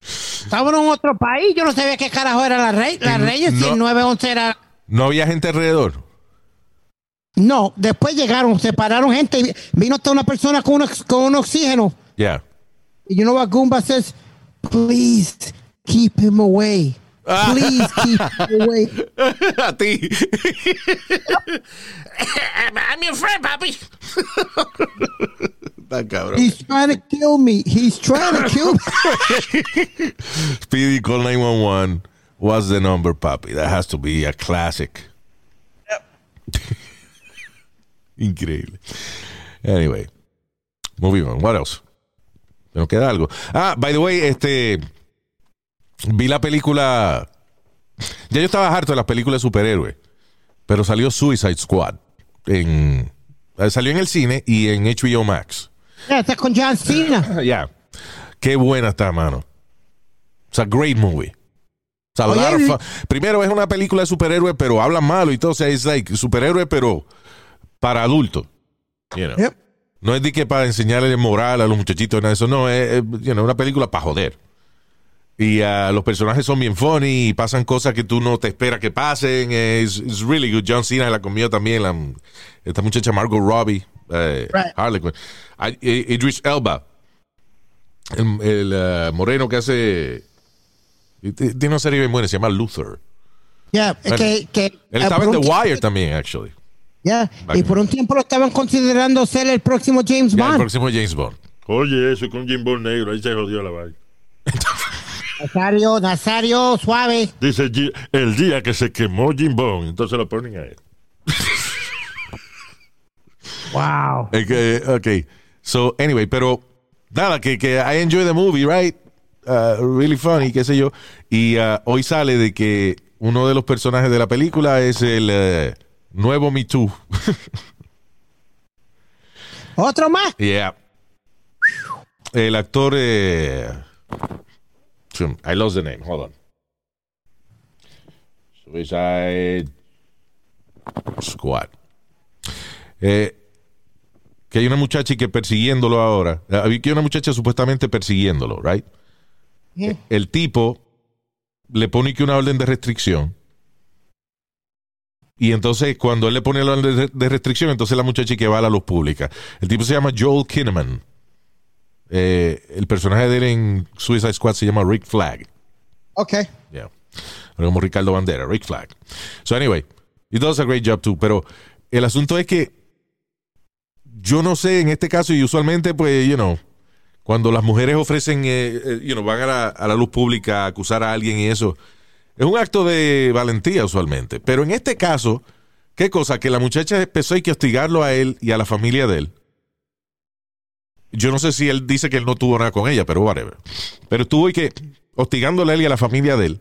Estábamos en otro país, yo no sabía qué carajo era la, rey, la Y Reyes, si no- el 911 era... No había gente alrededor. No, después llegaron, separaron gente, y vino hasta una persona con un, con un oxígeno. Yeah. You know what Goomba says? Please keep him away. Please keep him away. A ti. I'm your friend, papi. <laughs> Está cabrón. He's trying to kill me. He's trying to kill me. <laughs> Speedy call 911. What's the number, papi? That has to be a classic. Yep. <laughs> Increíble. Anyway, moving on. What else? ¿Me nos queda algo? Ah, by the way, este. Vi la película. Ya yo estaba harto de las películas de superhéroes. Pero salió Suicide Squad. En, eh, salió en el cine y en HBO Max. Yeah, está con John Cena. <laughs> Ya. Qué buena está, mano. It's a great movie. It's a Oye, lot of y- fun. Primero es una película de superhéroes, pero hablan malo y todo. O sea, es like superhéroe, pero para adultos. You know. Yep. No es de que para enseñarle moral a los muchachitos, nada de eso. No, es, es, you know, una película para joder. Y ah, los personajes son bien funny y pasan cosas que tú no te esperas que pasen. Es it's really good. John Cena la comió también. La, esta muchacha Margot Robbie. eh, Right. Harley Quinn. Eh, Idris Elba. El, el, ah, moreno que hace. Tiene una serie bien buena, se llama Luther. Yeah, Bueno, que, que, Él eh, estaba en The tiempo- Wire también, actually. Yeah, y por un tiempo lo estaban considerando ser el próximo James Ya, el Bond. próximo James Bond. Oye, eso con Jim Bond negro, ahí se jodió la vaina. <laughs> Nazario, Nazario, suave. Dice el día que se quemó Jim Bond, entonces lo ponen a él. Wow. Que, ok. So, anyway, pero nada, que, que I enjoy the movie, right? Uh, really funny, qué sé yo. Y uh, hoy sale de que uno de los personajes de la película es el uh, nuevo Me Too. <laughs> Otro más. yeah. El actor. eh, I lost the name. Hold on. Suicide Squad. Eh, que hay una muchacha y que persiguiéndolo ahora. eh, Había que una muchacha supuestamente persiguiéndolo, right? Yeah. El tipo le pone que una orden de restricción. Y entonces, cuando él le pone la orden de- de restricción, entonces la muchacha que va a la luz pública. El tipo se llama Joel Kinnaman. Eh, el personaje de él en Suicide Squad se llama Rick Flag. Okay. Yeah. Pero como Ricardo Bandera, Rick Flag. So anyway, he does a great job too. Pero el asunto es que yo no sé en este caso y usualmente pues, you know, cuando las mujeres ofrecen, eh, eh, you know, van a la, a la luz pública a acusar a alguien y eso, es un acto de valentía usualmente. Pero en este caso, ¿qué cosa? Que la muchacha empezó a hostigarlo a él y a la familia de él. Yo no sé si él dice que él no tuvo nada con ella, pero whatever. Pero estuvo y que hostigándole a él y a la familia de él.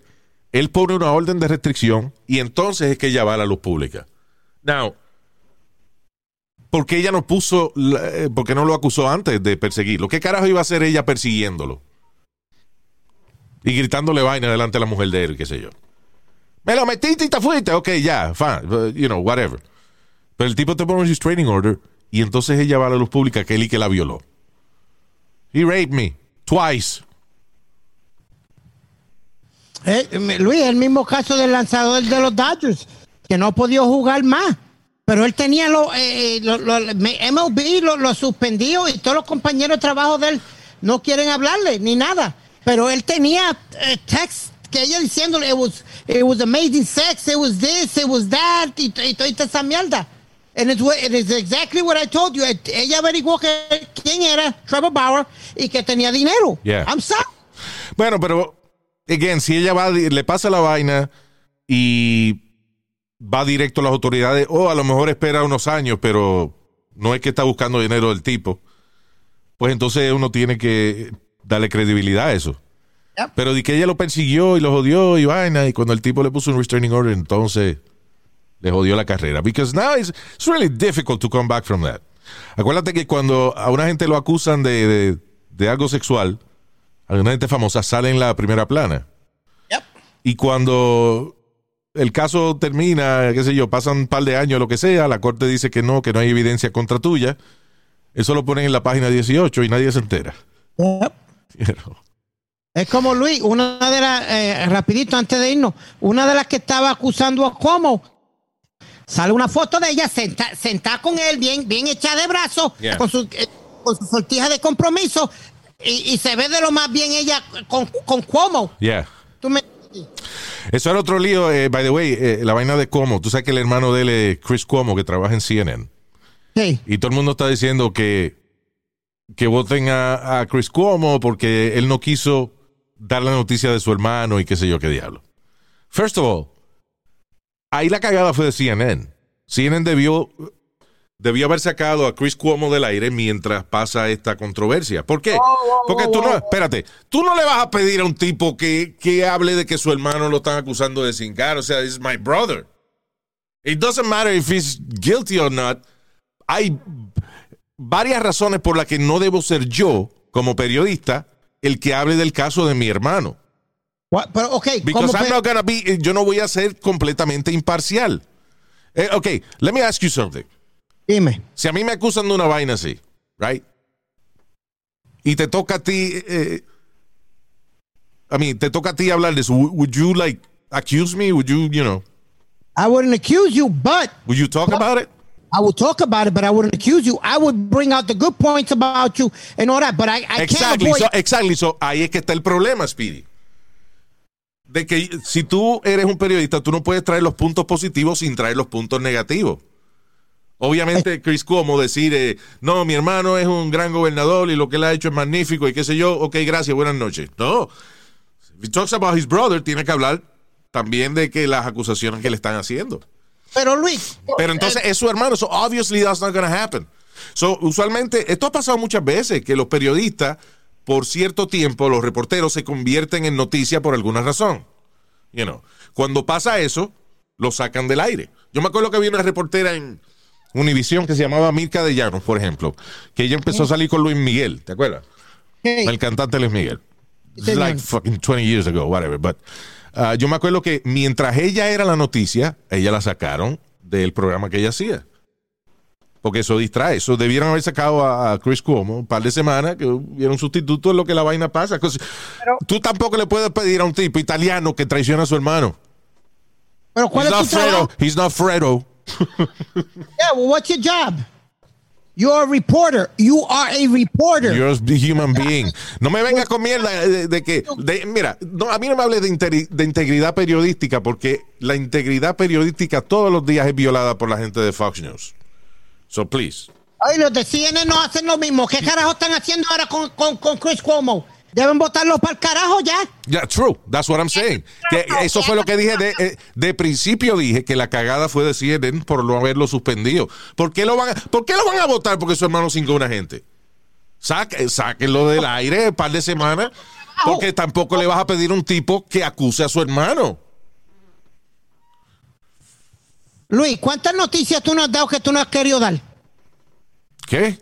Él pone una orden de restricción y entonces es que ella va a la luz pública. Now, ¿por qué ella no puso, eh, por qué no lo acusó antes de perseguirlo? ¿Qué carajo iba a hacer ella persiguiéndolo? Y gritándole vaina delante de la mujer de él, qué sé yo. Me lo metiste y te fuiste. Ok, ya, fine, uh, you know, whatever. Pero el tipo te pone un restraining order y entonces ella va a la luz pública que él y que la violó. He raped me twice. Eh, Luis, el mismo caso del lanzador de los Dodgers, que no podido jugar más. Pero él tenía lo, eh, eh, MLB lo, lo suspendió y todos los compañeros de trabajo de él no quieren hablarle ni nada. Pero él tenía eh, text que ella diciéndole, it was, it was amazing sex, it was this, it was that, y, y toda esa mierda. And it's, it is exactly what I told you. Ella averiguó que quién era Trevor Bauer y que tenía dinero. Yeah. I'm sorry. Bueno, pero, again, si ella va, le pasa la vaina y va directo a las autoridades, o a lo mejor espera unos años, pero no es que está buscando dinero del tipo, pues entonces uno tiene que darle credibilidad a eso. Yep. Pero de que ella lo persiguió y lo jodió y vaina, y cuando el tipo le puso un restraining order, entonces le jodió la carrera. Because now it's, it's really difficult to come back from that. Acuérdate que cuando a una gente lo acusan de, de, de algo sexual, alguna gente famosa sale en la primera plana. Yep. Y cuando el caso termina, qué sé yo, pasan un par de años, lo que sea, la corte dice que no, que no hay evidencia contra tuya, eso lo ponen en la página 18 y nadie se entera. Yep. You know. Es como Luis, una de las, eh, rapidito antes de irnos, una de las que estaba acusando a Cuomo, sale una foto de ella senta- sentada con él, bien, bien echada de brazos, Yeah. con, su, eh, con su sortija de compromiso, y, y se ve de lo más bien ella con, con Cuomo. Yeah. ¿Tú me- Eso era otro lío, eh, by the way, eh, la vaina de Cuomo. Tú sabes que el hermano de él es Chris Cuomo, que trabaja en CNN. Sí. Y todo el mundo está diciendo que, que voten a, a Chris Cuomo porque él no quiso dar la noticia de su hermano y qué sé yo qué diablo. First of all, ahí la cagada fue de CNN. CNN debió, debió haber sacado a Chris Cuomo del aire mientras pasa esta controversia. ¿Por qué? Porque tú no, espérate, tú no le vas a pedir a un tipo que, que hable de que su hermano lo están acusando de cingar. O sea, it's my brother. It doesn't matter if he's guilty or not. Hay varias razones por las que no debo ser yo, como periodista, el que hable del caso de mi hermano. What- Pero, ok, Because ¿cómo I'm not gonna be, yo no voy a ser completamente imparcial. Eh, ok, let me ask you something. dime. Si a mí me acusan de una vaina así, right? Y te toca a ti, eh, I mean, te toca a ti hablar de eso. Would you like accuse me? Would you, you know, I wouldn't accuse you, but would you talk about it? I would talk about it, but I wouldn't accuse you. I would bring out the good points about you and all that, but I, I can't Exactly, avoid so, exactly. So, ahí es que está el problema, Speedy. De que si tú eres un periodista, tú no puedes traer los puntos positivos sin traer los puntos negativos. Obviamente, Chris Cuomo decir, eh, no, mi hermano es un gran gobernador y lo que él ha hecho es magnífico y qué sé yo, ok, gracias, buenas noches. No. If he talks about his brother, tiene que hablar también de que las acusaciones que le están haciendo. Pero Luis, Pero entonces es su hermano. So obviously that's not gonna happen. So usualmente, esto ha pasado muchas veces, que los periodistas, por cierto tiempo, los reporteros se convierten en noticia por alguna razón. You know. Cuando pasa eso, lo sacan del aire. Yo me acuerdo que había una reportera en Univisión que se llamaba Mirka de Llanos, por ejemplo, que ella empezó a salir con Luis Miguel, ¿te acuerdas? hey, El cantante Luis Miguel. It's like fucking 20 years ago, whatever. But uh, yo me acuerdo que mientras ella era la noticia, ella la sacaron del programa que ella hacía. Porque eso distrae. Eso debieron haber sacado a, a Chris Cuomo un par de semanas, que hubiera un sustituto en lo que la vaina pasa. Tú tampoco le puedes pedir a un tipo italiano que traiciona a su hermano. pero ¿cuál He's es not tu trabajo? Fredo. He's not Fredo. <laughs> Yeah, well, what's your job? You're a reporter. You are a reporter. You're a human <laughs> being. No me vengas con mierda de, de que. de- mira, no, a mí no me hables de, interi- de integridad periodística porque la integridad periodística todos los días es violada por la gente de Fox News. So please. Ay, los de CNN no hacen lo mismo. ¿Qué carajo están haciendo ahora con, con, con Chris Cuomo? Deben votarlo para el carajo ya. Yeah, true. That's what I'm saying. Que eso fue lo que dije de, eh, de principio. Dije que la cagada fue de CNN por no haberlo suspendido. ¿Por qué lo van a, ¿por qué lo van a votar porque su hermano cingó a una gente? Saque, sáquenlo del aire un par de semanas. Porque tampoco le vas a pedir a un tipo que acuse a su hermano. Luis, ¿cuántas noticias tú nos has dado que tú no has querido dar? ¿Qué?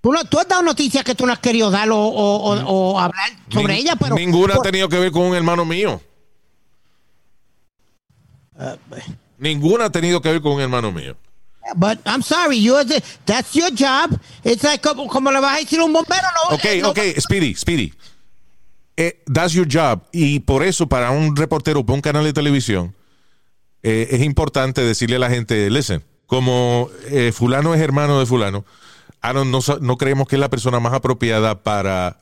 Tú, no- tú has dado noticias que tú no has querido dar o, o- o- o hablar sobre Nin- ella, pero. Ninguna ha por- tenido que ver con un hermano mío. Ninguna ha tenido que ver con un hermano mío. But I'm sorry, you the- that's your job. It's like como, como le vas a decir un bombero, no. Ok, eh, no- ok, Speedy, Speedy. Eh, that's your job. Y por eso, para un reportero, para un canal de televisión, eh, es importante decirle a la gente, listen, como eh, fulano es hermano de fulano, Aaron no, no creemos que es la persona más apropiada para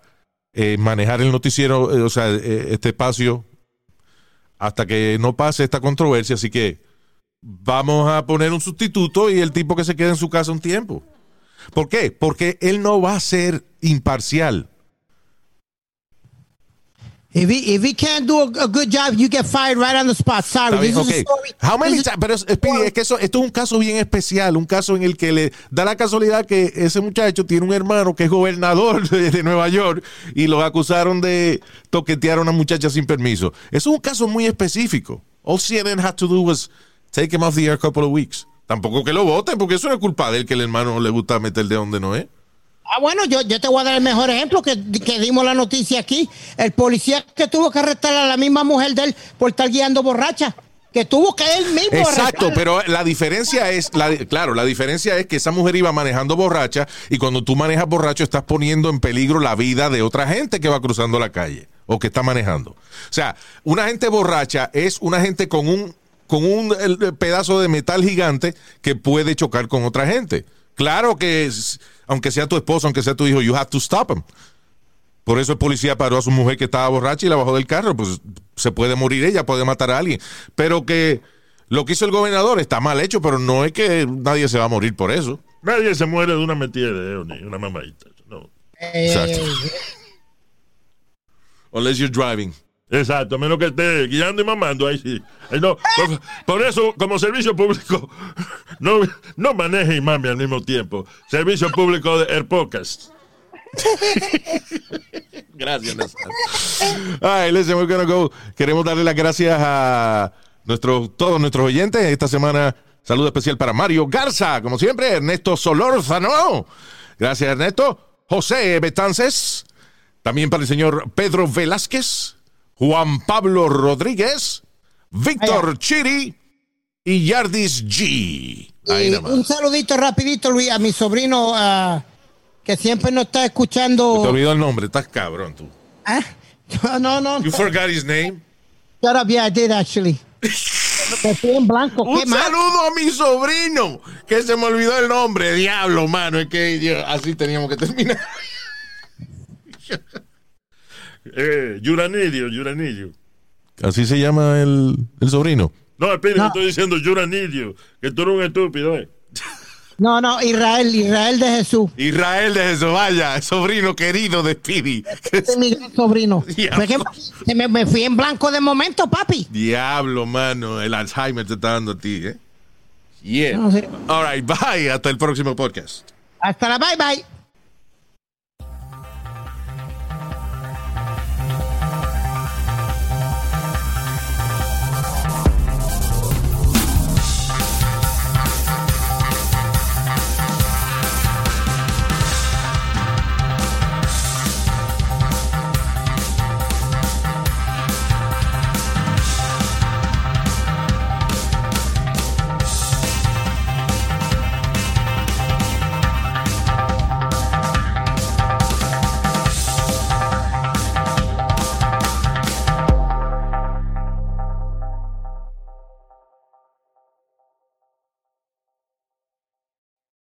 eh, manejar el noticiero, o sea, este espacio, hasta que no pase esta controversia. Así que vamos a poner un sustituto y el tipo que se quede en su casa un tiempo. ¿Por qué? Porque él no va a ser imparcial. If he, if he can't do a, a good job, you get fired right on the spot. Sorry, this is a story. How many this is- ti- Pero, Speedy, es que eso, esto es un caso bien especial, un caso en el que le da la casualidad que ese muchacho tiene un hermano que es gobernador de, de Nueva York y lo acusaron de toquetear a una muchacha sin permiso. Eso es un caso muy específico. All CNN had to do was take him off the air a couple of weeks. Tampoco que lo voten, porque eso no es culpa de él que el hermano le gusta meter de donde no es. Ah, bueno, yo, yo te voy a dar el mejor ejemplo que, que dimos la noticia aquí. El policía que tuvo que arrestar a la misma mujer de él por estar guiando borracha. Que tuvo que él mismo Exacto, pero la diferencia es, la, claro, la diferencia es que esa mujer iba manejando borracha y cuando tú manejas borracho estás poniendo en peligro la vida de otra gente que va cruzando la calle o que está manejando. O sea, una gente borracha es una gente con un con un pedazo de metal gigante que puede chocar con otra gente. Claro que es- aunque sea tu esposo, aunque sea tu hijo, you have to stop him. Por eso el policía paró a su mujer que estaba borracha y la bajó del carro. Pues se puede morir ella, puede matar a alguien. Pero que lo que hizo el gobernador está mal hecho, pero no es que nadie se va a morir por eso. Nadie se muere de una metida de dedo ni una mamadita. No. Exacto. Unless you're driving. Exacto, menos que esté guiando y mamando, ahí sí. Ahí no, por, eso, como servicio público, <laughs> no, no maneje y mame al mismo tiempo. Servicio público de Air Podcast. <laughs> Gracias, Ay, listen, we're gonna go. Queremos darle las gracias a nuestros, todos nuestros oyentes. Esta semana, saludo especial para Mario Garza, como siempre, Ernesto Solórzano. Gracias, Ernesto. José Betances. También para el señor Pedro Velázquez, Juan Pablo Rodríguez, Víctor Chiri y Yardis G. Ahí Y un saludito rapidito, Luis, a mi sobrino ah, que siempre nos está Te escuchando. olvidó el nombre, estás cabrón tú. ¿Ah? <laughs> No, no, no. You forgot his name. Shut up, yeah, I did actually. <laughs> En blanco. ¿Qué Un saludo a mi sobrino, que se me olvidó el nombre. Diablo, mano, es que así teníamos que terminar. <laughs> Eh, Yuranilio, Yuranilio. Así se llama el, el sobrino. No, espera, No. estoy diciendo Yuranilio, que tú eres un estúpido, ¿eh? No, no, Israel, Israel de Jesús. Israel de Jesús, vaya, sobrino querido de Speedy. Este es mi gran sobrino. <laughs> Me, me- me fui en blanco de momento, papi. Diablo, mano, el Alzheimer te está dando a ti, ¿eh? Yeah. No. All right, bye. Hasta el próximo podcast. Hasta la bye bye.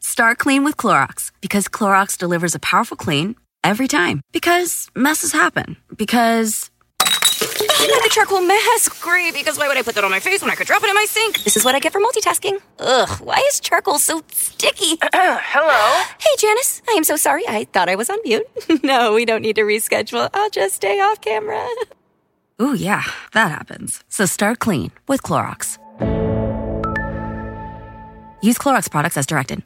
Start clean with Clorox because Clorox delivers a powerful clean every time. Because messes happen. Because Not the charcoal mask. Great, because why would I put that on my face when I could drop it in my sink? This is what I get for multitasking. Ugh, why is charcoal so sticky? <clears throat> Hello? Hey, Janice. I am so sorry. I thought I was on mute. <laughs> no, we don't need to reschedule. I'll just stay off camera. <laughs> Ooh, yeah, that happens. So start clean with Clorox. Use Clorox products as directed.